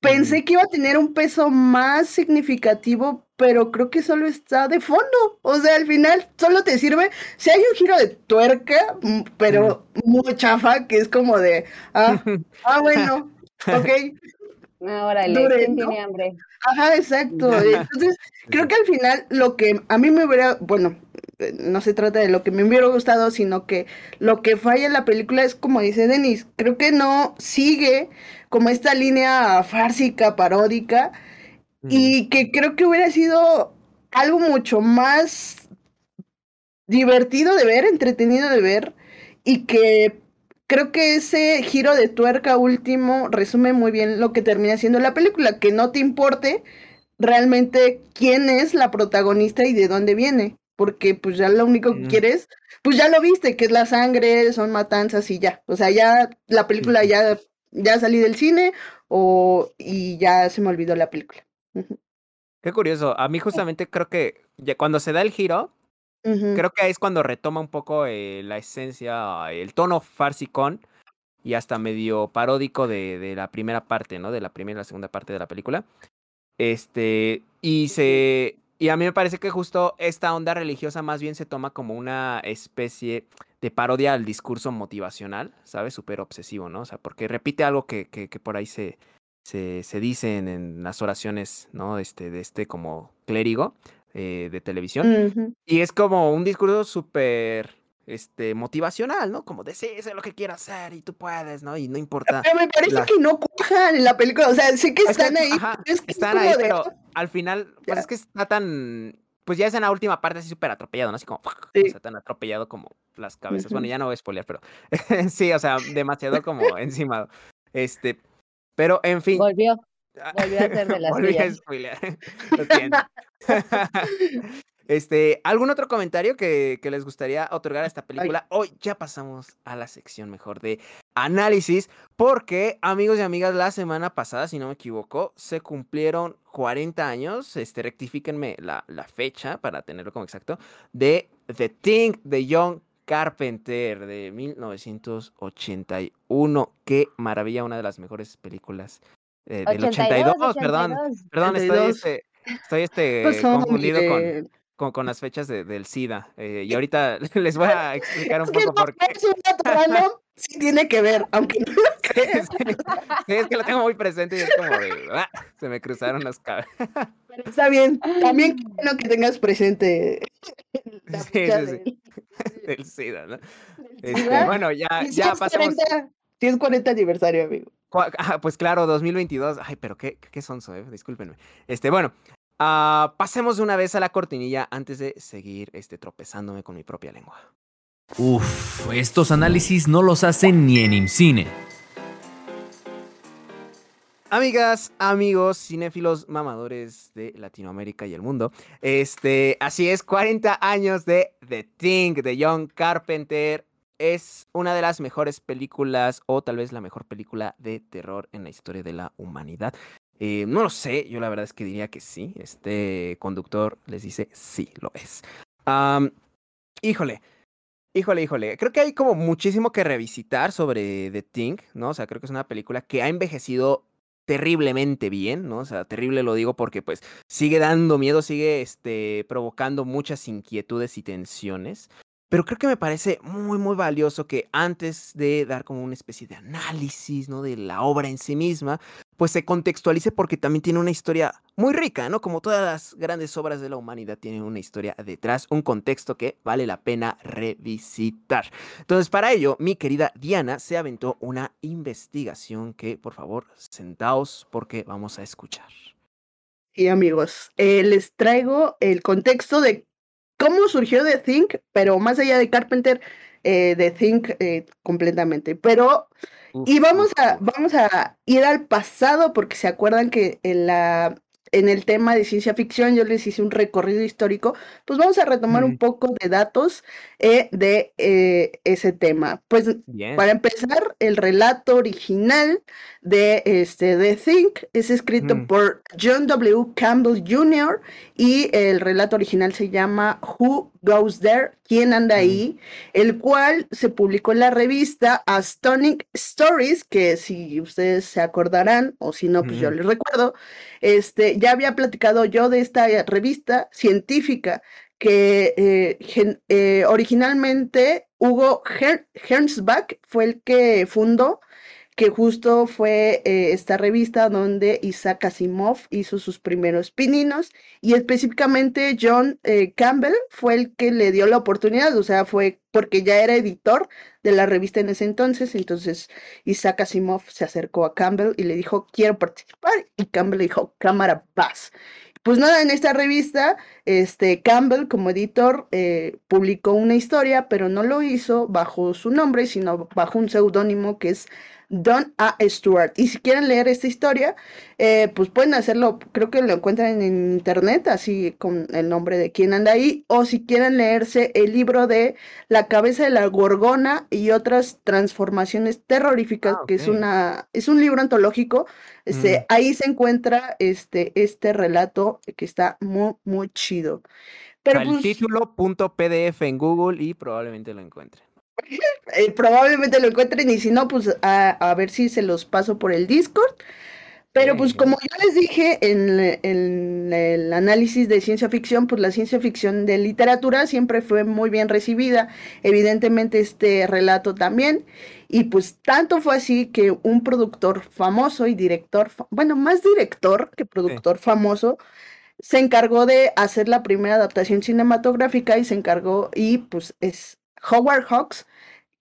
pensé que iba a tener un peso más significativo, pero creo que solo está de fondo. O sea, al final solo te sirve si hay un giro de tuerca, mm, pero muy chafa, que es como de, ah, [laughs] ah bueno, ok. [laughs] Ahora, ¿no? tiene hambre? Ajá, exacto. [laughs] Entonces, creo que al final lo que a mí me hubiera, bueno, eh, no se trata de lo que me hubiera gustado, sino que lo que falla en la película es como dice Denis, creo que no sigue como esta línea fársica, paródica, y que creo que hubiera sido algo mucho más divertido de ver, entretenido de ver, y que creo que ese giro de tuerca último resume muy bien lo que termina siendo la película, que no te importe realmente quién es la protagonista y de dónde viene, porque pues ya lo único que quieres, pues ya lo viste, que es la sangre, son matanzas y ya, o sea, ya la película ya, ya salí del cine o y ya se me olvidó la película. Qué curioso, a mí justamente creo que ya cuando se da el giro, Creo que ahí es cuando retoma un poco eh, la esencia, el tono farsicón y hasta medio paródico de, de, la primera parte, ¿no? De la primera y la segunda parte de la película. Este, y se. Y a mí me parece que justo esta onda religiosa más bien se toma como una especie de parodia al discurso motivacional, ¿sabes? Súper obsesivo, ¿no? O sea, porque repite algo que, que, que por ahí se, se, se dicen en las oraciones, ¿no? Este, de este como clérigo, eh, de televisión. Uh -huh. Y es como un discurso súper este, motivacional, ¿no? Como de sí, sé lo que quiero hacer y tú puedes, ¿no? Y no importa. Pero me parece la... que no cuajan en la película, o sea, sí que están es que, ahí. Ajá, es que están ahí, de... pero al final, pues ya. es que está tan. Pues ya es en la última parte así súper atropellado, ¿no? Así como, [laughs] sí. o sea, tan atropellado como las cabezas. Uh -huh. Bueno, ya no voy a spoilear, pero [laughs] sí, o sea, demasiado como [laughs] encimado. Este, pero en fin. Volvió. Volvió a ser de [laughs] las Volví a. [laughs] Lo siento. [laughs] Este, ¿algún otro comentario que, que, les gustaría otorgar a esta película? Hoy ya pasamos a la sección mejor de análisis, porque amigos y amigas, la semana pasada, si no me equivoco, se cumplieron 40 años, este, rectifíquenme la, la fecha para tenerlo como exacto, de The Thing de John Carpenter de 1981. Qué maravilla, una de las mejores películas eh, del 82, 82, perdón, perdón, 82. estoy este, estoy este confundido con, con, con, las fechas de, del SIDA. Eh, y [laughs] ahorita [laughs] les voy a explicar un poco por qué. Sí tiene que ver, aunque no lo creas. Sí, sí, es que lo tengo muy presente y es como de, ah, se me cruzaron las cabezas. Pero está bien, también quiero que tengas presente la sí, fecha sí, sí. Del, del SIDA, ¿no? Este, bueno, ya, ya pasamos. 40, sí es 40 aniversario, amigo. Ah, pues claro, 2022. Ay, pero qué, qué sonso, eh. Discúlpenme. Este, bueno, uh, pasemos de una vez a la cortinilla antes de seguir este, tropezándome con mi propia lengua. Uf, estos análisis no los hacen ni en IMCINE. Amigas, amigos, cinéfilos mamadores de Latinoamérica y el mundo. Este, así es, 40 años de The Thing de John Carpenter es una de las mejores películas o tal vez la mejor película de terror en la historia de la humanidad. Eh, no lo sé, yo la verdad es que diría que sí. Este conductor les dice sí, lo es. Híjole, híjole, híjole. Creo que hay como muchísimo que revisitar sobre The Thing, ¿no? O sea, creo que es una película que ha envejecido terriblemente bien, ¿no? O sea, terrible lo digo porque pues sigue dando miedo, sigue este, provocando muchas inquietudes y tensiones. Pero creo que me parece muy, muy valioso que antes de dar como una especie de análisis, ¿no? De la obra en sí misma, pues se contextualice porque también tiene una historia muy rica, ¿no? Como todas las grandes obras de la humanidad tienen una historia detrás, un contexto que vale la pena revisitar. Entonces, para ello, mi querida Diana se aventó una investigación que, por favor, sentaos porque vamos a escuchar. Y amigos, eh, les traigo el contexto de cómo surgió The Think, pero más allá de Carpenter, eh, de Think eh, completamente. Pero, y vamos a, vamos a ir al pasado porque se acuerdan que en la en el tema de ciencia ficción, yo les hice un recorrido histórico, pues vamos a retomar un poco de datos eh, de eh, ese tema. Pues para empezar, el relato original de este de Think es escrito mm. por John W. Campbell Jr. y el relato original se llama Who Goes There, ¿Quién anda mm. ahí? El cual se publicó en la revista Astonishing Stories, que si ustedes se acordarán, o si no, pues yo les recuerdo, este, ya había platicado yo de esta revista científica que eh, eh, originalmente Hugo Hernsbach fue el que fundó que justo fue eh, esta revista donde Isaac Asimov hizo sus primeros pininos y específicamente John eh, Campbell fue el que le dio la oportunidad, o sea, fue porque ya era editor de la revista en ese entonces, entonces Isaac Asimov se acercó a Campbell y le dijo, quiero participar, y Campbell le dijo, cámara, paz. Pues nada, en esta revista, este Campbell como editor eh, publicó una historia, pero no lo hizo bajo su nombre, sino bajo un seudónimo que es Don A. Stewart. Y si quieren leer esta historia, eh, pues pueden hacerlo, creo que lo encuentran en internet, así con el nombre de quien anda ahí, o si quieren leerse el libro de La cabeza de la gorgona y otras transformaciones terroríficas, ah, que es una, es un libro antológico, este, mm. ahí se encuentra este, este relato que está muy, muy chido. Pero el pues título punto PDF en Google y probablemente lo encuentren. Eh, probablemente lo encuentren y si no, pues a, ver si se los paso por el Discord. Pero pues como yo les dije en, el análisis de ciencia ficción, pues la ciencia ficción de literatura siempre fue muy bien recibida, evidentemente este relato también, y pues tanto fue así que un productor famoso y director, bueno, más director que productor famoso, se encargó de hacer la primera adaptación cinematográfica y se encargó, y pues es Howard Hawks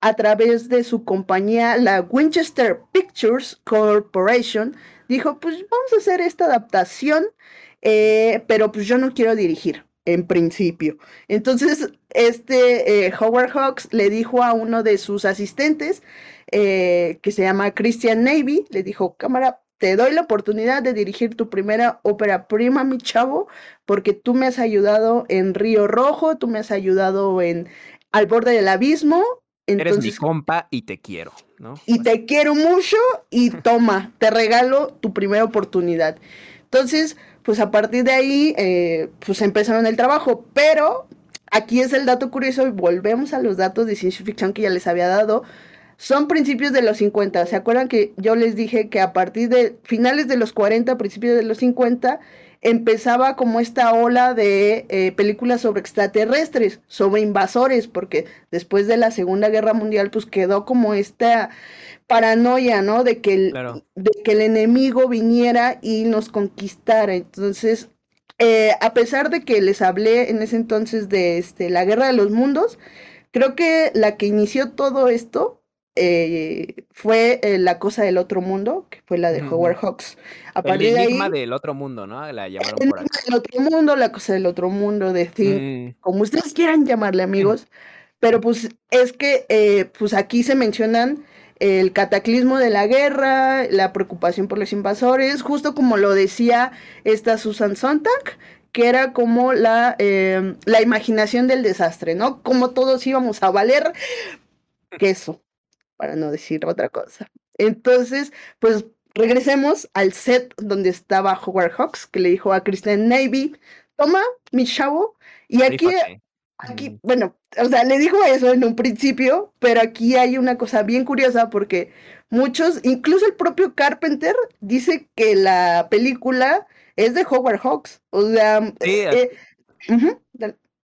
a través de su compañía, la Winchester Pictures Corporation, dijo, pues vamos a hacer esta adaptación, eh, pero pues yo no quiero dirigir en principio. Entonces, este eh, Howard Hawks le dijo a uno de sus asistentes, eh, que se llama Christian Navy, le dijo, cámara, te doy la oportunidad de dirigir tu primera ópera prima, mi chavo, porque tú me has ayudado en Río Rojo, tú me has ayudado en al borde del abismo. Eres mi compa y te quiero, ¿no? Y te quiero mucho y [laughs] toma, te regalo tu primera oportunidad. Entonces, pues a partir de ahí, eh, pues empezaron el trabajo, pero aquí es el dato curioso y volvemos a los datos de ciencia ficción que ya les había dado. Son principios de los 50. ¿Se acuerdan que yo les dije que a partir de finales de los 40, principios de los 50, empezaba como esta ola de eh, películas sobre extraterrestres, sobre invasores, porque después de la Segunda Guerra Mundial, pues quedó como esta paranoia, ¿no? De que el, de que el enemigo viniera y nos conquistara. Entonces, eh, a pesar de que les hablé en ese entonces de este, la Guerra de los Mundos, creo que la que inició todo esto eh, fue eh, La Cosa del Otro Mundo, que fue la de Howard Hawks. A el enigma del otro mundo, ¿no? La llamaron el enigma del otro mundo, La Cosa del Otro Mundo, de mm. como ustedes quieran llamarle, amigos. Pero pues es que eh, pues aquí se mencionan el cataclismo de la guerra, la preocupación por los invasores, justo como lo decía esta Susan Sontag, que era como la, la imaginación del desastre, ¿no? Como todos íbamos a valer queso para no decir otra cosa. Entonces, pues regresemos al set donde estaba Howard Hawks, que le dijo a Kristen Navy, toma, mi chavo, y aquí, aquí, bueno, o sea, le dijo eso en un principio, pero aquí hay una cosa bien curiosa porque muchos, incluso el propio Carpenter, dice que la película es de Howard Hawks, o sea, eh,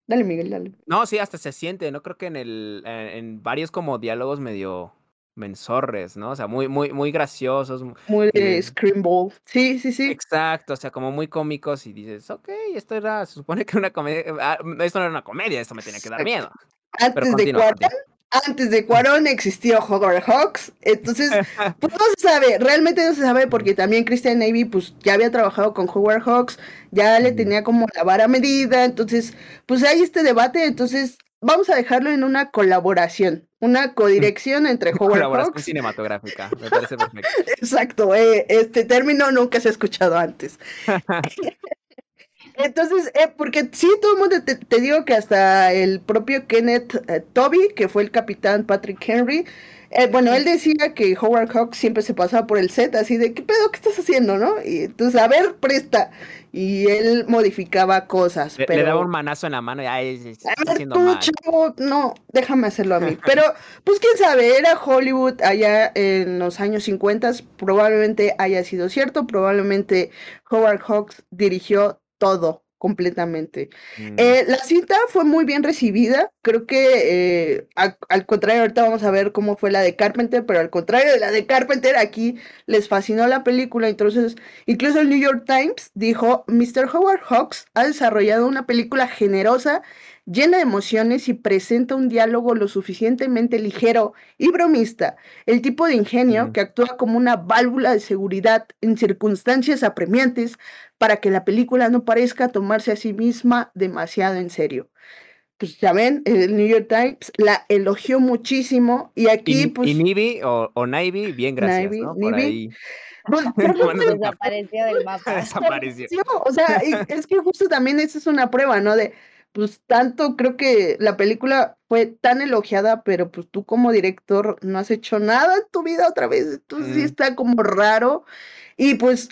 dale, Miguel, dale. No, sí, hasta se siente, ¿no? Creo que en el, en varios como diálogos medio mensorres, ¿no? O sea, muy, muy, muy graciosos. Muy de Screamball. Sí, sí, sí. Exacto, o sea, como muy cómicos y dices, ok, esto era, se supone que era una comedia, ah, esto no era una comedia, esto me tenía que dar miedo. Antes de Cuarón, antes de Cuarón existió Howard Hawks, entonces, pues no se sabe, realmente no se sabe porque también Christian Navy, pues ya había trabajado con Howard Hawks, ya le tenía como la vara medida, entonces, pues hay este debate, entonces vamos a dejarlo en una colaboración, una [laughs] codirección entre Howard Colaboración cinematográfica, me parece perfecto. [laughs] Exacto, eh, este término nunca se ha escuchado antes. [laughs] Entonces, eh, porque sí, todo el mundo te, te digo que hasta el propio Kenneth eh, Toby, que fue el capitán Patrick Henry, eh, bueno, él decía que Howard Hawks siempre se pasaba por el set así de, ¿qué pedo que estás haciendo, no? Y entonces, a ver, presta. Y él modificaba cosas, Le, pero... le daba un manazo en la mano y ay, se está A ver, haciendo tú, mal. chavo, no, déjame hacerlo a mí. [laughs] Pero, pues quién sabe, era Hollywood allá en los años 50, probablemente haya sido cierto, probablemente Howard Hawks dirigió todo completamente. Mm. Eh, la cinta fue muy bien recibida, creo que eh, a- al contrario, ahorita vamos a ver cómo fue la de Carpenter, pero al contrario de la de Carpenter, aquí les fascinó la película, entonces incluso el New York Times dijo, Mr. Howard Hawks ha desarrollado una película generosa, llena de emociones y presenta un diálogo lo suficientemente ligero y bromista, el tipo de ingenio Mm. que actúa como una válvula de seguridad en circunstancias apremiantes para que la película no parezca tomarse a sí misma demasiado en serio. Pues ya ven, el New York Times la elogió muchísimo y aquí y, pues... y Navy o, o Navy, bien gracias, Navy, ¿no? Por ahí pues, [laughs] Bueno, [laughs] [laughs] Desapareció del mapa. desapareció. Sí, o sea, es que justo también esa es una prueba, ¿no? De, pues tanto creo que la película fue tan elogiada, pero pues tú como director no has hecho nada en tu vida otra vez, entonces sí Mm. está como raro. Y pues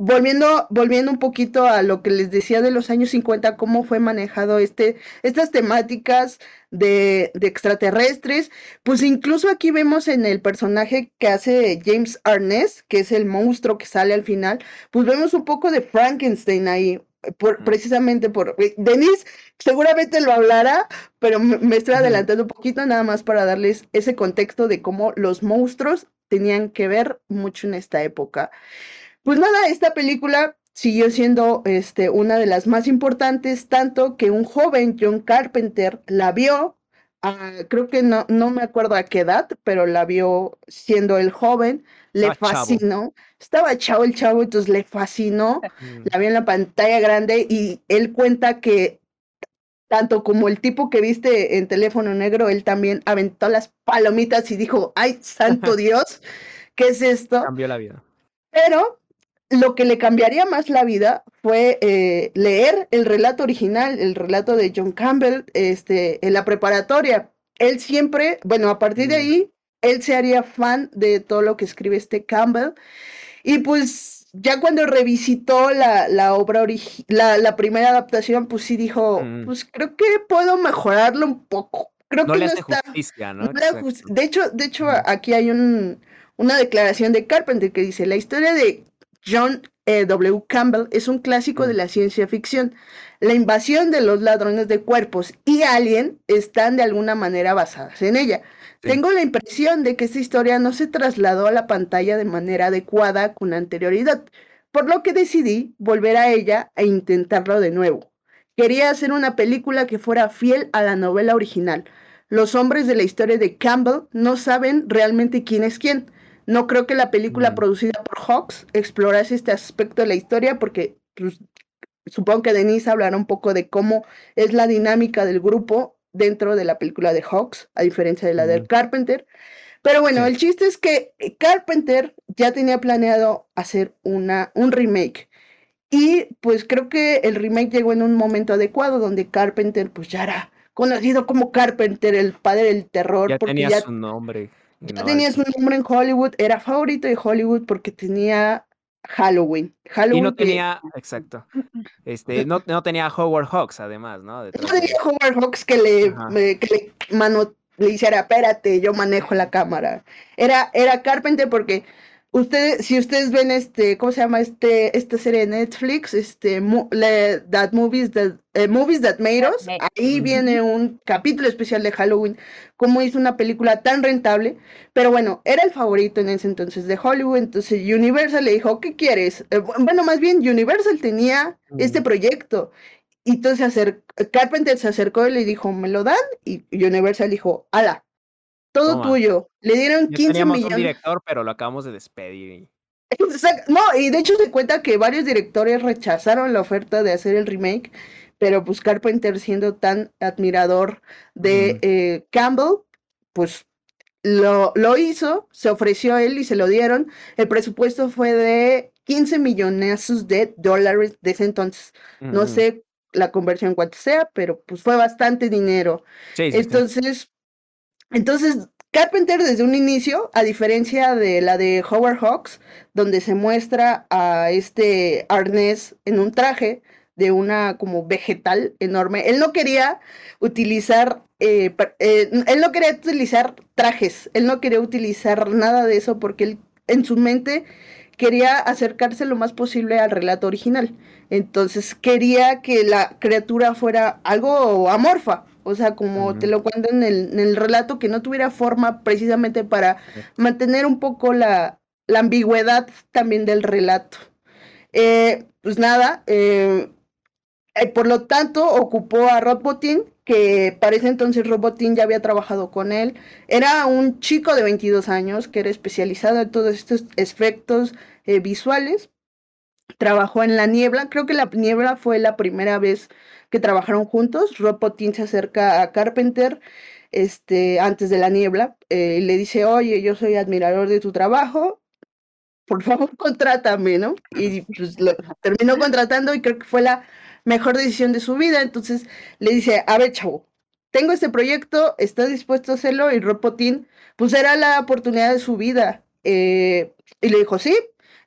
volviendo, volviendo un poquito a lo que les decía de los años 50, cómo fue manejado este, estas temáticas de, de extraterrestres, pues incluso aquí vemos en el personaje que hace James Arness, que es el monstruo que sale al final, pues vemos un poco de Frankenstein ahí, por, precisamente por... eh, Denise seguramente lo hablará, pero me, me estoy adelantando un poquito nada más para darles ese contexto de cómo los monstruos tenían que ver mucho en esta época. Pues nada, esta película siguió siendo este, una de las más importantes, tanto que un joven, John Carpenter, la vio, creo que no, no me acuerdo a qué edad, pero la vio siendo el joven, le chavo. fascinó, estaba chavo el chavo, entonces le fascinó, [laughs] Mm. la vio en la pantalla grande y él cuenta que tanto como el tipo que viste en teléfono negro, él también aventó las palomitas y dijo, ay, santo [laughs] Dios, ¿qué es esto? Cambió la vida. Pero lo que le cambiaría más la vida fue eh, leer el relato original, el relato de John Campbell, este, en la preparatoria. Él siempre, bueno, a partir de Mm. ahí, él se haría fan de todo lo que escribe este Campbell. Y pues ya cuando revisitó la, la obra original, la, la primera adaptación, pues sí dijo, Mm. pues creo que puedo mejorarlo un poco. Creo No que le no hace está justicia, ¿no? De hecho, de hecho, aquí hay un, una declaración de Carpenter que dice, la historia de John eh, W. Campbell es un clásico de Mm. la ciencia ficción. La invasión de los ladrones de cuerpos y Alien están de alguna manera basadas en ella. Sí. Tengo la impresión de que esta historia no se trasladó a la pantalla de manera adecuada con anterioridad, por lo que decidí volver a ella e intentarlo de nuevo. Quería hacer una película que fuera fiel a la novela original. Los hombres de la historia de Campbell no saben realmente quién es quién. No creo que la película producida por Hawks explorase este aspecto de la historia porque pues, supongo que Denise hablará un poco de cómo es la dinámica del grupo dentro de la película de Hawks, a diferencia de la de. Carpenter. Pero bueno, Sí. el chiste es que eh, Carpenter ya tenía planeado hacer una, un remake. Y pues creo que el remake llegó en un momento adecuado donde Carpenter pues ya era conocido como Carpenter, el padre del terror, Ya porque tenía ya, su nombre. Y ya no tenía su nombre en Hollywood, era favorito de Hollywood porque tenía Halloween. Y Halloween no que- tenía, exacto. Este, no, no tenía Howard Hawks, además, ¿no? no tenía Howard Hawks que le, me- que le mano le hiciera, espérate, yo manejo la cámara. Era, era Carpenter porque ustedes, si ustedes ven este, ¿cómo se llama este, esta serie de Netflix? Este, le- That Movies That, eh, Movies That Made Us, ahí viene un capítulo especial de Halloween, cómo hizo una película tan rentable, pero bueno, era el favorito en ese entonces de Hollywood, entonces Universal le dijo, ¿qué quieres? Eh, bu- bueno, más bien Universal tenía este proyecto. Y entonces Carpenter se acercó y le dijo, ¿me lo dan? Y Universal dijo, ala, todo Toma. tuyo. Le dieron Ya 15 teníamos un millones. director, pero lo acabamos de despedir. [laughs] Exact- No, y de hecho se cuenta que varios directores rechazaron la oferta de hacer el remake, pero pues Carpenter siendo tan admirador de eh, Campbell, pues lo, lo hizo, se ofreció a él y se lo dieron. El presupuesto fue de 15 millones de dólares de ese entonces. No sé la conversión cuánto sea, pero pues fue bastante dinero. entonces, entonces Carpenter desde un inicio, a diferencia de la de Howard Hawks, donde se muestra a este arnés en un traje de una como vegetal enorme, él no quería utilizar, eh, eh, él no quería utilizar trajes, él no quería utilizar nada de eso porque él en su mente quería acercarse lo más posible al relato original. Entonces quería que la criatura fuera algo amorfa, o sea, como te lo cuentan en el, relato, que no tuviera forma precisamente para mantener un poco la, ambigüedad también del relato. Eh, pues nada, eh, eh, por lo tanto ocupó a Robotin, que parece entonces Robotin ya había trabajado con él. Era un chico de 22 años que era especializado en todos estos efectos visuales. Trabajó en La Niebla, creo que La Niebla fue la primera vez que trabajaron juntos. Rob Potin se acerca a Carpenter este, antes de la niebla eh, y le dice, oye, yo soy admirador de tu trabajo, por favor [laughs] contrátame, ¿no? Y pues lo terminó contratando y creo que fue la mejor decisión de su vida. Entonces le dice, a ver, chavo, tengo este proyecto, ¿estás dispuesto a hacerlo? Y Rob Potin, pues era la oportunidad de su vida. Eh, y le dijo, sí,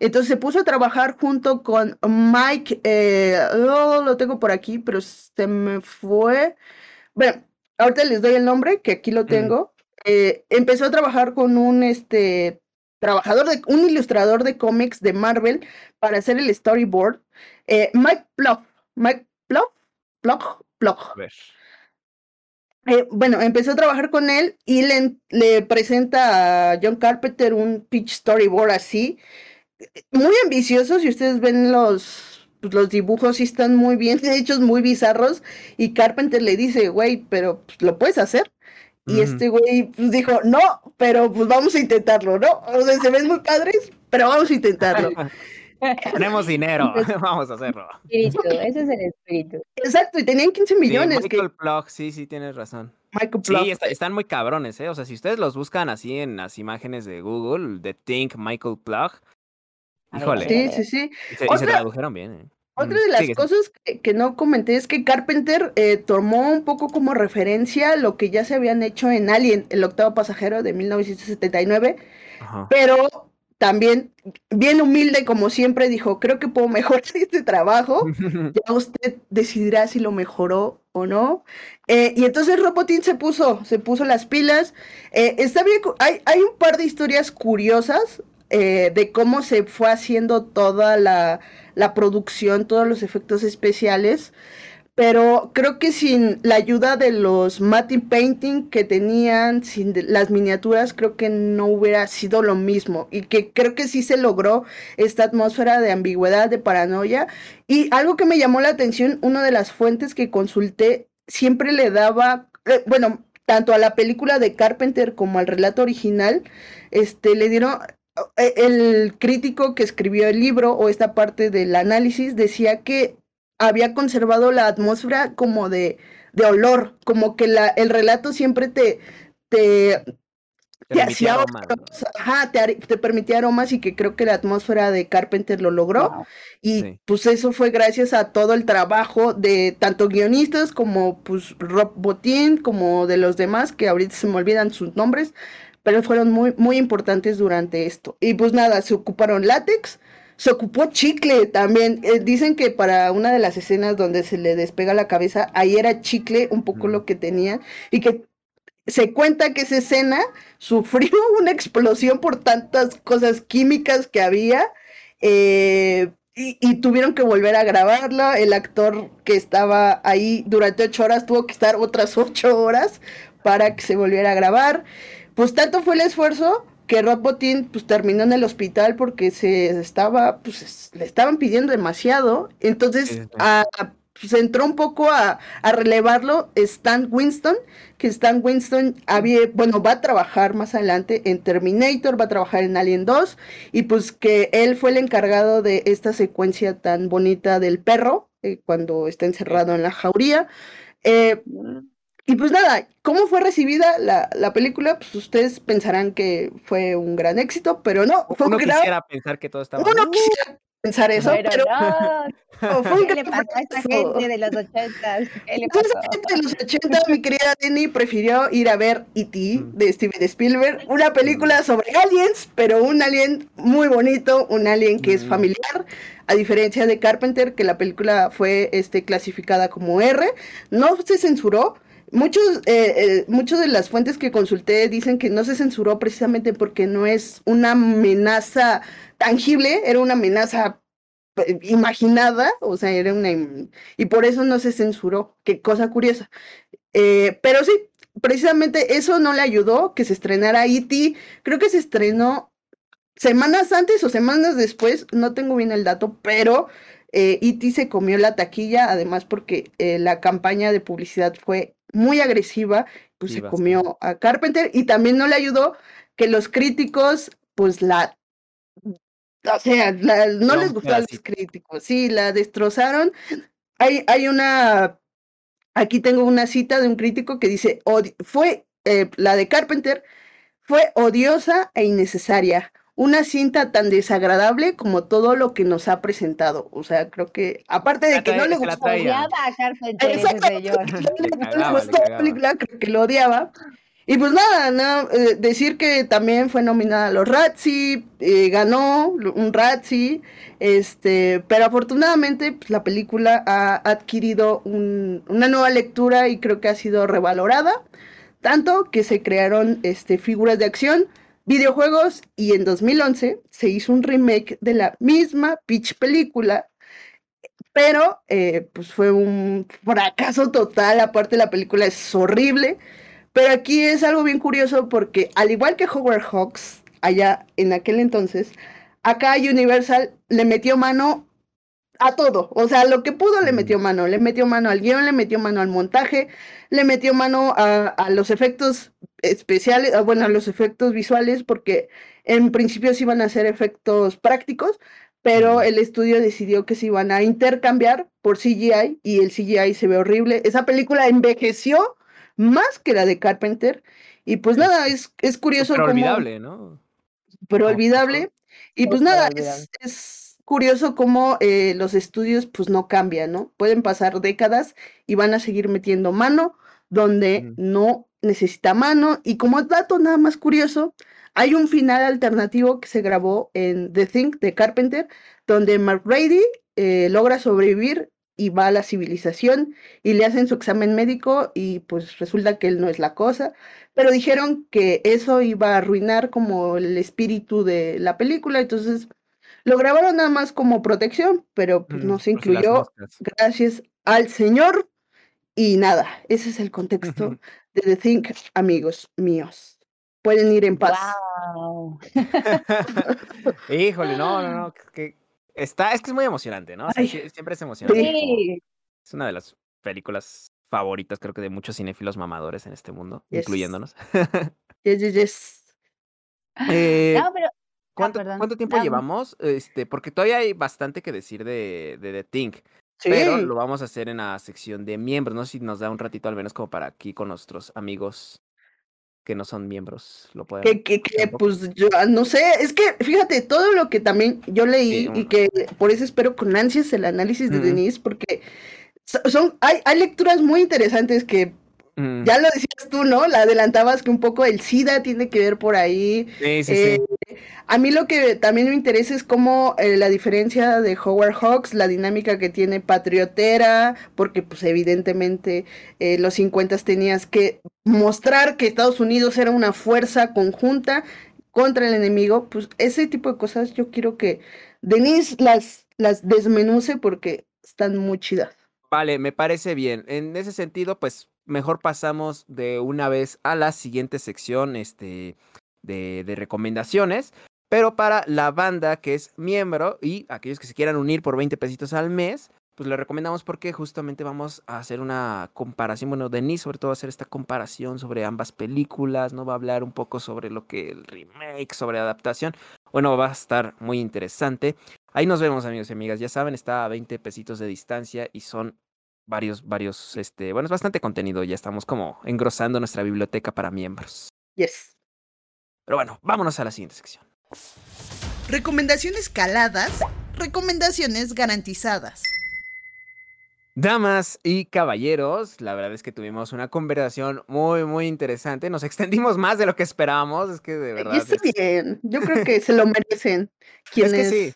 entonces se puso a trabajar junto con Mike, eh, oh, lo tengo por aquí, pero se me fue. Bueno, ahorita les doy el nombre, que aquí lo tengo. Eh, empezó a trabajar con un este trabajador de un ilustrador de cómics de Marvel para hacer el storyboard. Eh, Mike Plough. Mike Plough. Plough. Plough. Eh, bueno, empezó a trabajar con él y le, le presenta a John Carpenter un pitch storyboard así muy ambiciosos y ustedes ven los, pues, los dibujos y están muy bien [laughs] hechos, muy bizarros. Y Carpenter le dice, güey, pero pues, lo puedes hacer. Y este güey pues, dijo, no, pero pues vamos a intentarlo, ¿no? O sea, se ven muy padres, pero vamos a intentarlo. [laughs] Tenemos dinero, [laughs] vamos a hacerlo. Espíritu, ese es el espíritu. Exacto, y tenían 15 millones. Michael que... sí, sí, tienes razón. Michael Sí, están muy cabrones, ¿eh? O sea, si ustedes los buscan así en las imágenes de Google, de Think Michael Plug, Híjole. Sí, sí, sí. Y se, tradujeron bien. ¿eh? Otra de las cosas que, no comenté es que Carpenter eh, tomó un poco como referencia lo que ya se habían hecho en Alien, el octavo pasajero de 1979, pero también bien humilde como siempre dijo, creo que puedo mejorar [laughs] este trabajo, [laughs] ya usted decidirá si lo mejoró o no. Eh, y entonces Robotín se puso, se puso las pilas. está bien, hay, hay un par de historias curiosas eh, de cómo se fue haciendo toda la, producción, todos los efectos especiales. Pero creo que sin la ayuda de los matte painting que tenían, sin las miniaturas, creo que no hubiera sido lo mismo. Y que creo que sí se logró esta atmósfera de ambigüedad, de paranoia. Y algo que me llamó la atención, una de las fuentes que consulté siempre le daba, eh, bueno, tanto a la película de Carpenter como al relato original, este, le dieron el crítico que escribió el libro o esta parte del análisis decía que había conservado la atmósfera como de, de olor, como que la, el relato siempre te, te, te, hacía aromas, ajá, te, te, permitía aromas y que creo que la atmósfera de Carpenter lo logró. Y pues eso fue gracias a todo el trabajo de tanto guionistas como pues Rob Botín, como de los demás, que ahorita se me olvidan sus nombres, pero fueron muy, muy importantes durante esto. Y pues nada, se ocuparon látex, se ocupó chicle también. Eh, dicen que para una de las escenas donde se le despega la cabeza, ahí era chicle un poco lo que tenía y que se cuenta que esa escena [laughs] sufrió una explosión por tantas cosas químicas que había. Eh, y, y, tuvieron que volver a grabarla. El actor que estaba ahí durante ocho horas tuvo que estar otras ocho horas para que se volviera a grabar. Pues tanto fue el esfuerzo que Rob Botín pues terminó en el hospital porque se estaba, pues le estaban pidiendo demasiado. Entonces pues, entró un poco a, relevarlo Stan Winston, que Stan Winston había, bueno, va a trabajar más adelante en Terminator, va a trabajar en Alien 2, y pues que él fue el encargado de esta secuencia tan bonita del perro, eh, cuando está encerrado en la jauría. Eh, y pues nada, ¿cómo fue recibida la, la, película? Pues ustedes pensarán que fue un gran éxito, pero no. Fue uno un gran... quisiera pensar que todo estaba... Uno quisiera pensar eso, pero, pero no. fue ¿Qué le pasó a esta gente de los ochentas? ¿Qué le pasó? de los 80, mi querida Denny prefirió ir a ver E.T. de Steven Spielberg, una película sobre aliens, pero un alien muy bonito, un alien que es familiar, a diferencia de Carpenter, que la película fue este, clasificada como R, no se censuró, Muchos, eh, eh, muchos de las fuentes que consulté dicen que no se censuró precisamente porque no es una amenaza tangible, era una amenaza eh, imaginada, o sea, era una... Y por eso no se censuró, qué cosa curiosa. pero sí, precisamente eso no le ayudó que se estrenara E.T. Creo que se estrenó semanas antes o semanas después, no tengo bien el dato, pero E.T. se comió la taquilla, además porque la campaña de publicidad fue muy agresiva, pues se comió a Carpenter y también no le ayudó que los críticos, pues la, o sea, no, les gustó a los críticos, sí, la destrozaron. Hay, hay una, aquí tengo una cita de un crítico que dice, fue eh, la de Carpenter, fue odiosa e innecesaria una cinta tan desagradable como todo lo que nos ha presentado. O sea, creo que, aparte de que no le gustó. Odiaba a Carpenter. Le gustó la película, creo que lo odiaba. Y pues nada, no, eh, decir que también fue nominada a los Razzie, eh, ganó un Razzie, este, pero afortunadamente pues, la película ha adquirido un, una nueva lectura y creo que ha sido revalorada, tanto que se crearon este, figuras de acción videojuegos y en 2011 se hizo un remake de la misma pitch película, pero eh, pues fue un fracaso total, aparte la película es horrible, pero aquí es algo bien curioso porque al igual que Howard Hawks, allá en aquel entonces, acá Universal le metió mano a todo, o sea, lo que pudo le metió mano, le metió mano al guion, le metió mano al montaje, le metió mano a, a los efectos especiales, ah, bueno, los efectos visuales, porque en principio se iban a hacer efectos prácticos, pero el estudio decidió que se iban a intercambiar por CGI y el CGI se ve horrible. Esa película envejeció más que la de Carpenter y pues nada, es, es curioso. Pero olvidable, ¿no? Pero olvidable. Y pues nada, es, es, curioso cómo eh, los estudios pues no cambian, ¿no? Pueden pasar décadas y van a seguir metiendo mano donde no necesita mano. Y como dato nada más curioso, hay un final alternativo que se grabó en The Think de Carpenter, donde Mark Brady eh, logra sobrevivir y va a la civilización y le hacen su examen médico y pues resulta que él no es la cosa, pero dijeron que eso iba a arruinar como el espíritu de la película, entonces lo grabaron nada más como protección, pero pues no se incluyó gracias al Señor y nada, ese es el contexto de The Think, amigos míos. Pueden ir en paz. Wow. [laughs] Híjole, no, no, no. Que está, es que es muy emocionante, ¿no? siempre es emocionante. Sí. Es una de las películas favoritas, creo que de muchos cinéfilos mamadores en este mundo, incluyéndonos. yes, yes, yes. [laughs] Eh, no, pero... Ah, ¿Cuánto, tiempo llevamos? Este, porque todavía hay bastante que decir de, de The Think. Pero lo vamos a hacer en la sección de miembros, no sé si nos da un ratito al menos como para aquí con nuestros amigos que no son miembros, lo pueden. Que, que, pues yo ah, no sé, es que fíjate, todo lo que también yo leí y que por eso espero con ansias el análisis de Denise, porque son, hay, hay lecturas muy interesantes que Mm. Ya lo decías tú, ¿no? La adelantabas que un poco el SIDA tiene que ver por ahí. Sí, sí, sí. Eh, a mí lo que también me interesa es cómo eh, la diferencia de Howard Hawks, la dinámica que tiene Patriotera, porque pues evidentemente eh, los 50 tenías que mostrar que Estados Unidos era una fuerza conjunta contra el enemigo, pues ese tipo de cosas yo quiero que Denise las, las desmenuce porque están muy chidas. Vale, me parece bien. En ese sentido, pues mejor pasamos de una vez a la siguiente sección este, de, de, recomendaciones. Pero para la banda que es miembro y aquellos que se quieran unir por 20 pesitos al mes, pues le recomendamos porque justamente vamos a hacer una comparación. Bueno, Denis sobre todo va a hacer esta comparación sobre ambas películas, ¿no? Va a hablar un poco sobre lo que el remake, sobre adaptación. Bueno, va a estar muy interesante. Ahí nos vemos, amigos y amigas. Ya saben, está a 20 pesitos de distancia y son varios, varios, este, bueno, es bastante contenido. Ya estamos como engrosando nuestra biblioteca para miembros. Yes. Pero bueno, vámonos a la siguiente sección. Recomendaciones caladas, recomendaciones garantizadas. Damas y caballeros, la verdad es que tuvimos una conversación muy, muy interesante. Nos extendimos más de lo que esperábamos. Es que de verdad. Y está es- bien. Yo creo que se lo merecen. [laughs] Es Quienes, que sí,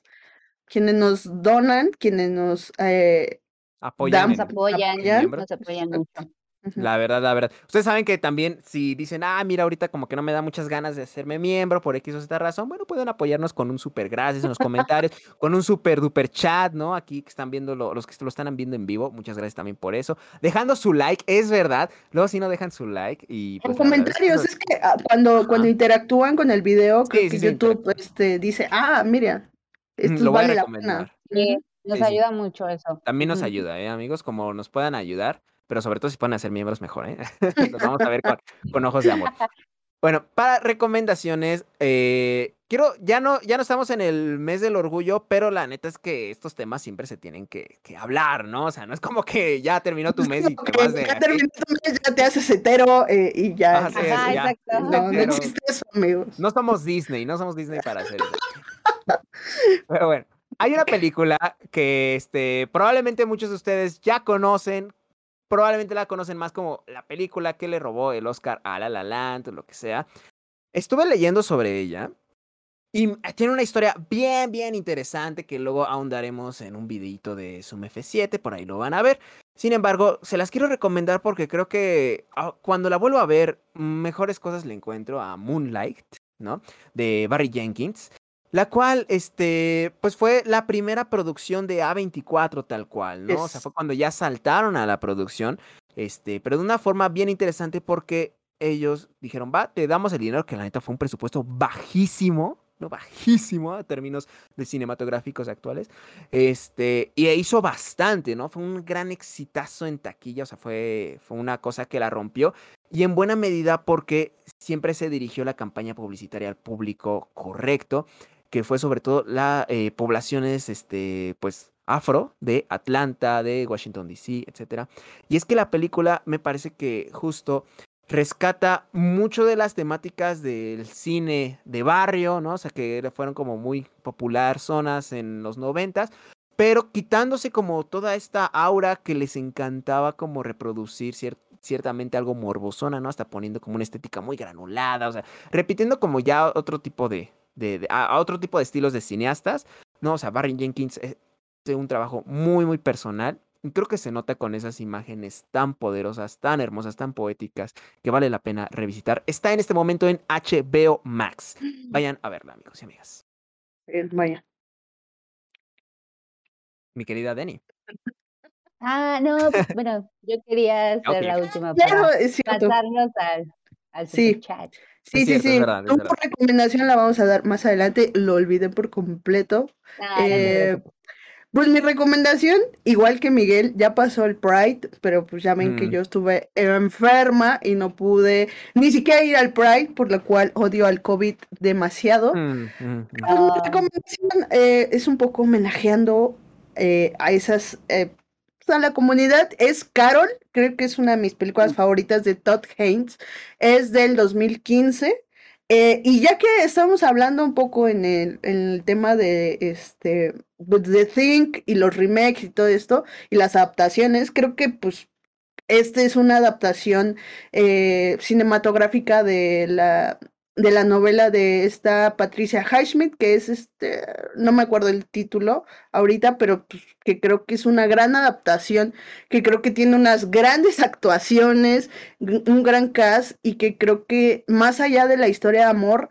quienes nos donan, quienes nos eh, apoyan. Nos Damos en- apoyan, miembros. nos apoyan mucho. La verdad, la verdad. Ustedes saben que también si dicen, ah, mira, ahorita como que no me da muchas ganas de hacerme miembro por X o Z razón, bueno, pueden apoyarnos con un super gracias en los comentarios, con un super duper chat, ¿no? Aquí que están viendo, lo- los que lo están viendo en vivo, muchas gracias también por eso. Dejando su like, es verdad. Luego si no dejan su like y En pues verdad es que comentarios, nos- es que ah, cuando, cuando interactúan con el video, creo Sí, que sí, sí, YouTube este, dice, ah, mira, esto lo vale la pena. Sí, nos Sí, sí. ayuda mucho eso. También nos ayuda, ¿eh, amigos? Como nos puedan ayudar, pero sobre todo si pueden hacer miembros mejor, ¿eh? [laughs] Los vamos a ver con, con ojos de amor. Bueno, para recomendaciones, eh, quiero, ya no, ya no estamos en el mes del orgullo, pero la neta es que estos temas siempre se tienen que, que hablar, ¿no? O sea, no es como que ya terminó tu mes y te vas de ya terminó tu mes, ya te haces hetero eh, y ya. Ajá, sí, Ajá, sí, ya. exacto. no, no existe eso, amigos. No somos Disney, no somos Disney para hacer eso. [laughs] Pero bueno, hay una película que este, probablemente muchos de ustedes ya conocen. Probablemente la conocen más como la película que le robó el Oscar a La La Land o lo que sea. Estuve leyendo sobre ella y tiene una historia bien, bien interesante que luego ahondaremos en un videito de Zoom F7, por ahí lo van a ver. Sin embargo, se las quiero recomendar porque creo que ah, cuando la vuelvo a ver, mejores cosas le encuentro a Moonlight, ¿no? De Barry Jenkins. La cual, este, pues fue la primera producción de A24 tal cual, ¿no? O sea, fue cuando ya saltaron a la producción, este, pero de una forma bien interesante porque ellos dijeron, va, te damos el dinero, que la neta fue un presupuesto bajísimo, ¿no? Bajísimo a términos de cinematográficos actuales. Este, y hizo bastante, ¿no? Fue un gran exitazo en taquilla, o sea, fue, fue una cosa que la rompió. Y en buena medida porque siempre se dirigió la campaña publicitaria al público correcto, que fue sobre todo las poblaciones, este, pues, afro de Atlanta, de Washington, D.C., etc. Y es que la película me parece que justo rescata mucho de las temáticas del cine de barrio, ¿no? O sea, que fueron como muy popular zonas en los noventas, pero quitándose como toda esta aura que les encantaba como reproducir cier- ciertamente algo morbosona, ¿no? Hasta poniendo como una estética muy granulada, o sea, repitiendo como ya otro tipo de, de- de- a, a otro tipo de estilos de cineastas, ¿no? O sea, Barry Jenkins es un trabajo muy, muy personal. Y creo que se nota con esas imágenes tan poderosas, tan hermosas, tan poéticas, que vale la pena revisitar. Está en este momento en HBO Max. Vayan a verla, amigos y amigas. Eh, vaya. Mi querida Denny. [laughs] Ah, no, pues, bueno, yo quería hacer Ok. la última [laughs] Claro, para es cierto. pasarnos al, al Sí. superchat. Sí, sí, sí. por recomendación la vamos a dar más adelante. Lo olvidé por completo. Ah, Eh, pues mi recomendación, igual que Miguel, ya pasó el Pride, pero pues ya ven que Mm. yo estuve enferma y no pude ni siquiera ir al Pride, por lo cual odio al COVID demasiado. Mm, mm, mm. Pues, mi Ah. recomendación eh, es un poco homenajeando eh, a esas, a la comunidad. Es Carol, creo que es una de mis películas favoritas de Todd Haynes. Es del 2015. eh, y ya que estamos hablando un poco en el, en el tema de este pues, The Think y los remakes y todo esto, y las adaptaciones, creo que pues esta es una adaptación eh, cinematográfica de la, de la novela de esta Patricia Highsmith, que es este, no me acuerdo el título ahorita, pero pues, que creo que es una gran adaptación, que creo que tiene unas grandes actuaciones, un gran cast, y que creo que más allá de la historia de amor,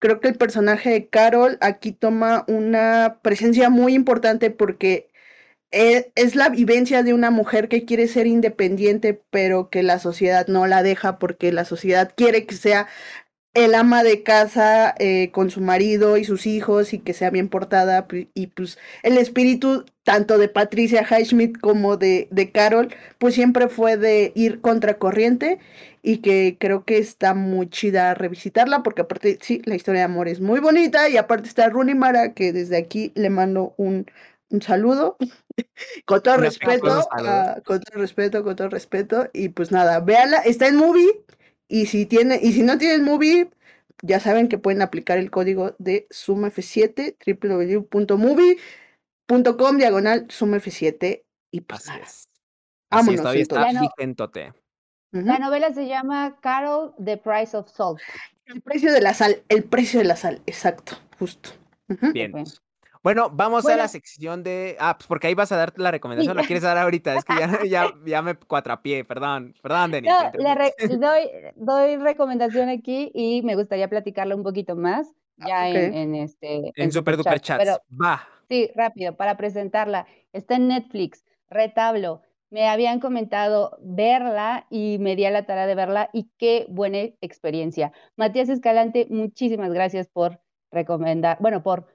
creo que el personaje de Carol aquí toma una presencia muy importante porque e- es la vivencia de una mujer que quiere ser independiente, pero que la sociedad no la deja porque la sociedad quiere que sea el ama de casa eh, con su marido y sus hijos y que sea bien portada y pues el espíritu tanto de Patricia Highsmith como de, de Carol pues siempre fue de ir contracorriente y que creo que está muy chida revisitarla porque aparte sí, la historia de amor es muy bonita y aparte está Rooney Mara que desde aquí le mando un, un saludo. [laughs] Con todo respeto, con todo respeto, con todo respeto y pues nada, véala, está en movie y si tiene, y si no tienen movie, ya saben que pueden aplicar el código de SumF7, www.movie.com diagonal SumF7 y pues Así es. Así es, todavía está vigentote. La novela se llama Carol, The Price of Salt. El precio de la sal, el precio de la sal, exacto, justo. Bien. Bueno, vamos a la sección de. Ah, pues porque ahí vas a dar la recomendación, la quieres dar ahorita. Es que ya, [laughs] ya, ya me cuatrapié, perdón, perdón, Denis. No, [laughs] doy, doy, recomendación aquí y me gustaría platicarla un poquito más ya en, en, este. En, Super Duper Chats. Va. Sí, rápido, para presentarla. Está en Netflix, Retablo. Me habían comentado verla y me di a la tarea de verla y qué buena experiencia. Matías Escalante, muchísimas gracias por recomendar, bueno, por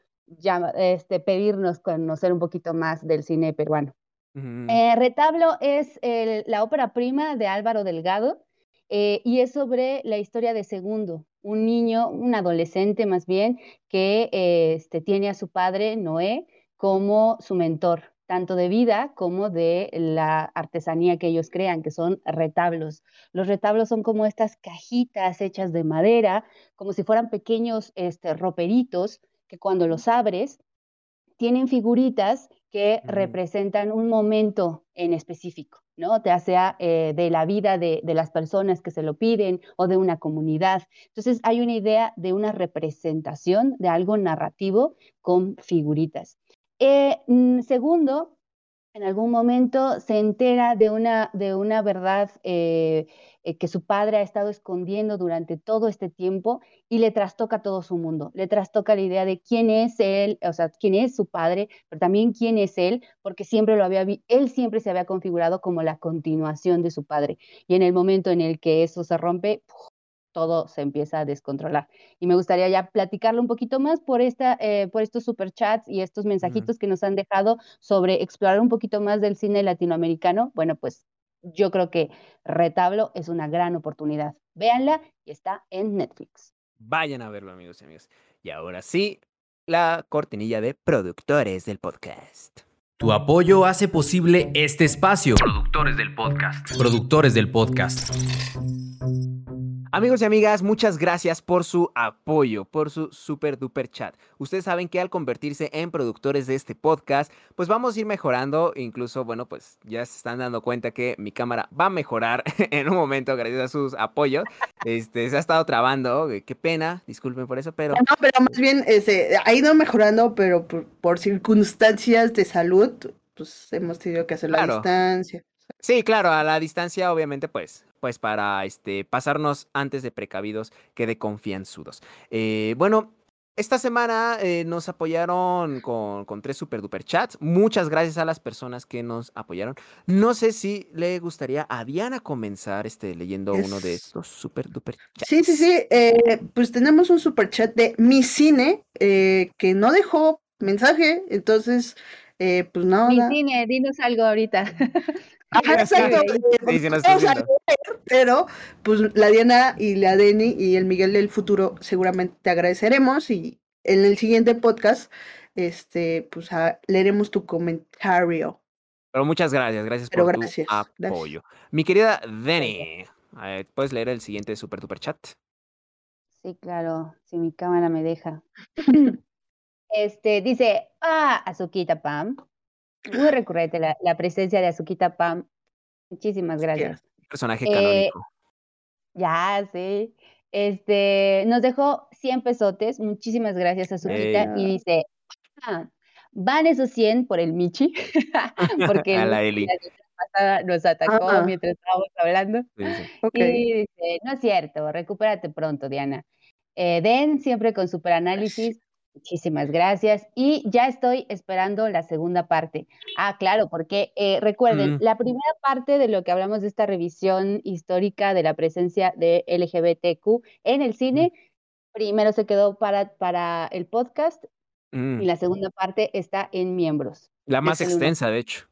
este, pedirnos conocer un poquito más del cine peruano. Eh, Retablo es la ópera prima de Álvaro Delgado eh, y es sobre la historia de Segundo, un niño, un adolescente más bien, que este, tiene a su padre, Noé, como su mentor, tanto de vida como de la artesanía que ellos crean, que son retablos. Los retablos son como estas cajitas hechas de madera, como si fueran pequeños este, roperitos que cuando los abres tienen figuritas que representan un momento en específico, ¿no? Ya sea eh, de la vida de, las personas que se lo piden o de una comunidad. Entonces hay una idea de una representación de algo narrativo con figuritas. Eh, mm, segundo, en algún momento se entera de una, de una verdad eh, eh, que su padre ha estado escondiendo durante todo este tiempo y le trastoca todo su mundo. Le trastoca la idea de quién es él, o sea, quién es su padre, pero también quién es él, porque siempre lo había, él siempre se había configurado como la continuación de su padre. Y en el momento en el que eso se rompe, todo se empieza a descontrolar. Y me gustaría ya platicarlo un poquito más por, esta, eh, por estos superchats y estos mensajitos que nos han dejado sobre explorar un poquito más del cine latinoamericano. Bueno, pues yo creo que Retablo es una gran oportunidad. Véanla y está en Netflix. Vayan a verlo, amigos y amigas. Y ahora sí, la cortinilla de productores del podcast. Tu apoyo hace posible este espacio. Productores del podcast. Productores del podcast. Amigos y amigas, muchas gracias por su apoyo, por su super duper chat. Ustedes saben que al convertirse en productores de este podcast, pues vamos a ir mejorando. Incluso, bueno, pues ya se están dando cuenta que mi cámara va a mejorar [laughs] en un momento gracias a sus apoyos. Este, se ha estado trabando, qué pena, disculpen por eso, pero... No, pero más bien este, ha ido mejorando, pero por, circunstancias de salud, pues hemos tenido que hacer la distancia. Sí, claro, a la distancia, obviamente, pues, pues para este, pasarnos antes de precavidos que de confianzudos. Eh, bueno, esta semana eh, nos apoyaron con, con, tres super duper chats. Muchas gracias a las personas que nos apoyaron. No sé si le gustaría a Diana comenzar este, leyendo uno de estos super duper chats. Sí, sí, sí. Eh, pues tenemos un super chat de mi cine que no dejó mensaje. Entonces, pues nada. Mi cine, dinos algo ahorita. [laughs] exacto. pero pues la Diana y la Deni y el Miguel del futuro seguramente te agradeceremos y en el siguiente podcast este pues leeremos tu comentario. Pero muchas gracias, gracias por tu apoyo. Mi querida Deni, ¿puedes leer el siguiente super duper chat? Sí, claro, si mi cámara me deja. [laughs] este dice, ah, Azuquita Pam, muy recurrente la, la presencia de Azuquita Pam. Muchísimas gracias. Personaje eh, canónico. ya, sí. Este, nos dejó 100 pesotes. Muchísimas gracias, Azuquita. Y dice, ah, van esos 100 por el Michi, [laughs] porque [laughs] a la Eli. nos atacó mientras estábamos hablando. Y dice, no es cierto, recupérate pronto, Diana. Eh, Den, siempre con super análisis, Muchísimas gracias. Y ya estoy esperando la segunda parte. Ah, claro, porque eh, recuerden, la primera parte de lo que hablamos de esta revisión histórica de la presencia de LGBTQ en el cine primero se quedó para, para el podcast y Mm, la segunda parte está en miembros. la más Es extensa, de hecho.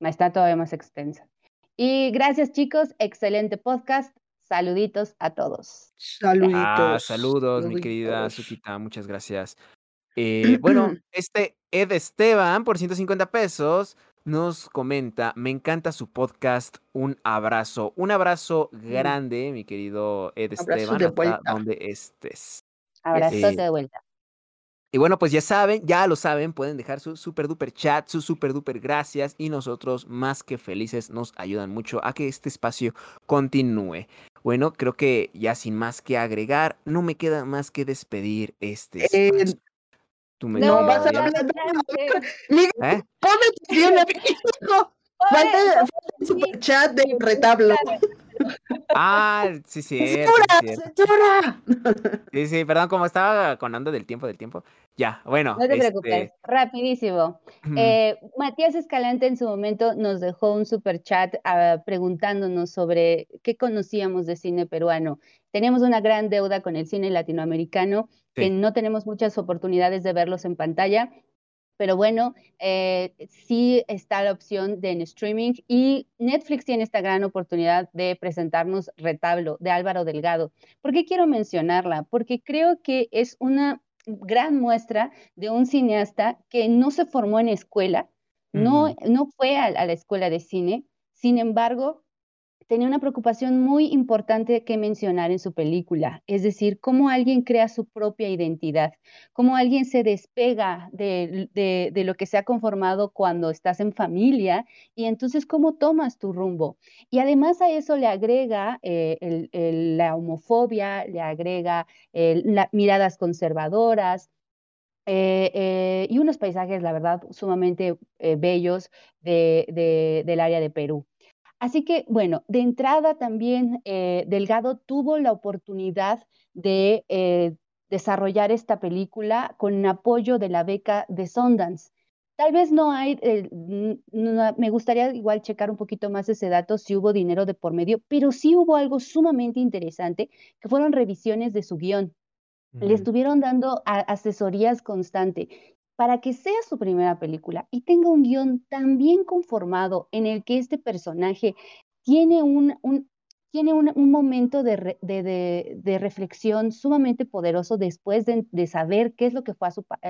Está todavía más extensa. Y gracias, chicos. Excelente podcast. Saluditos a todos. Saluditos. Ah, saludos, mi querida. Sukita, muchas gracias. [clears throat] Eh, bueno, este Ed Esteban, por 150 pesos, nos comenta, me encanta su podcast, un abrazo, un abrazo grande, mi querido Ed Esteban, de hasta vuelta. donde estés. Abrazote Eh, de vuelta. Y bueno, pues ya saben, ya lo saben, pueden dejar su super duper chat, su super duper gracias y nosotros más que felices nos ayudan mucho a que este espacio continúe. Bueno, creo que ya sin más que agregar, no me queda más que despedir este Eh. Tú me no, vas a hablar- adelante. Miguel, ¿eh? ponte bien aquí, hijo. Falta, falta el super chat del retablo. Ah, sí, [laughs] ¡Censura! sí, cierto. ¡Censura! [laughs] Sí, sí, perdón, como estaba con ando del tiempo, del tiempo. Ya, bueno. No te este, preocupes, rapidísimo. ujú, Eh, Matías Escalante en su momento nos dejó un super chat ah, preguntándonos sobre qué conocíamos de cine peruano. Tenemos una gran deuda con el cine latinoamericano, que no tenemos muchas oportunidades de verlos en pantalla, pero bueno, eh, sí está la opción de en streaming y Netflix tiene esta gran oportunidad de presentarnos Retablo de Álvaro Delgado. ¿Por qué quiero mencionarla? Porque creo que es una gran muestra de un cineasta que no se formó en escuela, no, no fue a, a la escuela de cine, sin embargo, tenía una preocupación muy importante que mencionar en su película, es decir, cómo alguien crea su propia identidad, cómo alguien se despega de, de- lo que se ha conformado cuando estás en familia y entonces cómo tomas tu rumbo. Y además a eso le agrega eh, la homofobia, le agrega miradas conservadoras. eh, eh, y unos paisajes, la verdad, sumamente bellos de- del área de Perú. Así que, bueno, de entrada también eh, Delgado tuvo la oportunidad de eh, desarrollar esta película con apoyo de la beca de Sundance. Tal vez no hay, eh, no- me gustaría igual checar un poquito más ese dato, si hubo dinero de por medio, pero sí hubo algo sumamente interesante, que fueron revisiones de su guion. Le estuvieron dando asesorías constante para que sea su primera película y tenga un guion tan bien conformado en el que este personaje tiene un, tiene un, un momento de, de- de- reflexión sumamente poderoso después de, saber qué es lo que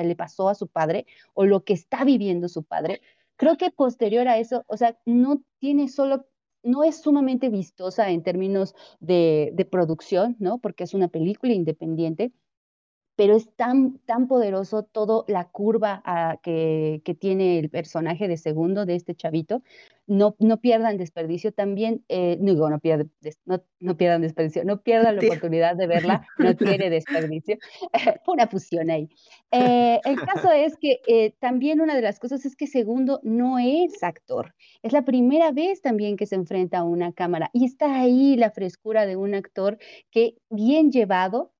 le pasó a su padre o lo que está viviendo su padre. Creo que posterior a eso, o sea, no tiene solo, no es sumamente vistosa en términos de, de producción, ¿no? Porque es una película independiente, pero es tan, tan poderoso todo la curva que, que tiene el personaje de segundo de este chavito. No, no pierdan desperdicio también, eh, no, digo, no, pierde- des- no, no pierdan desperdicio, no pierdan la oportunidad de verla, [laughs] no tiene desperdicio. [laughs] Una fusión ahí. Eh, el caso es que eh, también una de las cosas es que segundo no es actor. Es la primera vez también que se enfrenta a una cámara y está ahí la frescura de un actor que bien llevado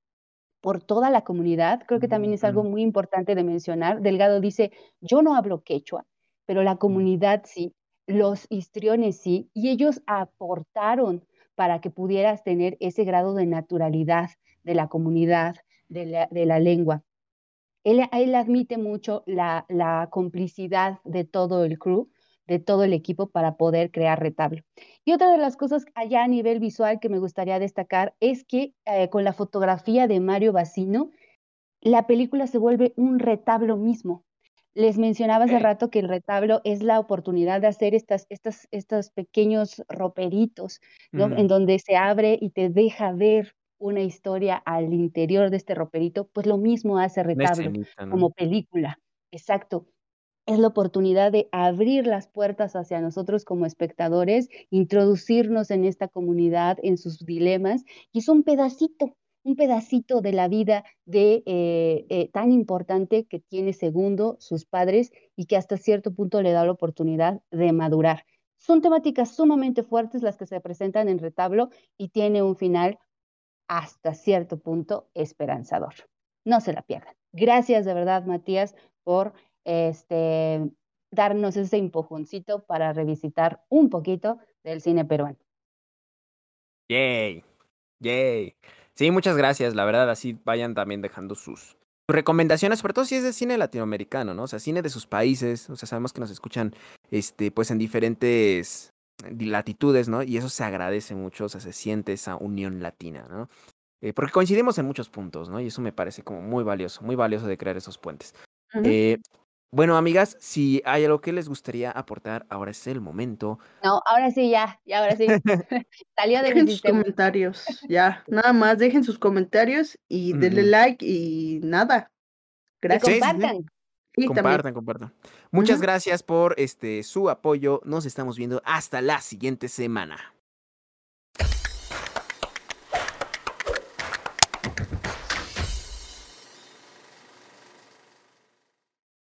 por toda la comunidad, creo que también es algo muy importante de mencionar. Delgado dice, yo no hablo quechua, pero la comunidad sí, los histriones sí, y ellos aportaron para que pudieras tener ese grado de naturalidad de la comunidad, de la, de la lengua. Él, él admite mucho la, la complicidad de todo el crew, de todo el equipo para poder crear retablo. Y otra de las cosas allá a nivel visual que me gustaría destacar es que eh, con la fotografía de Mario Bacino, la película se vuelve un retablo mismo. Les mencionaba hace rato que el retablo es la oportunidad de hacer estas, estas, estos pequeños roperitos, ¿no? En donde se abre y te deja ver una historia al interior de este roperito, pues lo mismo hace retablo escenita, ¿no? como película. Exacto. Es la oportunidad de abrir las puertas hacia nosotros como espectadores, introducirnos en esta comunidad, en sus dilemas, y es un pedacito, un pedacito de la vida de eh, eh, tan importante que tiene Segundo, sus padres, y que hasta cierto punto le da la oportunidad de madurar. Son temáticas sumamente fuertes las que se presentan en Retablo y tiene un final hasta cierto punto esperanzador. No se la pierdan. Gracias de verdad, Matías, por este, darnos ese empujoncito para revisitar un poquito del cine peruano. Yay, yay. Sí, muchas gracias, la verdad, así vayan también dejando sus recomendaciones, sobre todo si es de cine latinoamericano, ¿no? O sea, cine de sus países, o sea, sabemos que nos escuchan, este, pues en diferentes latitudes, ¿no? Y eso se agradece mucho, o sea, se siente esa unión latina, ¿no? Eh, porque coincidimos en muchos puntos, ¿no? Y eso me parece como muy valioso, muy valioso de crear esos puentes. eh, bueno, amigas, si hay algo que les gustaría aportar, ahora es el momento. No, ahora sí, ya, ya, ahora sí. [laughs] [laughs] Salió de Dejen sus comentarios, [laughs] ya, nada más, dejen sus comentarios y denle like y nada. Gracias. compartan. Sí, compartan, compartan. Muchas gracias por este su apoyo. Nos estamos viendo hasta la siguiente semana.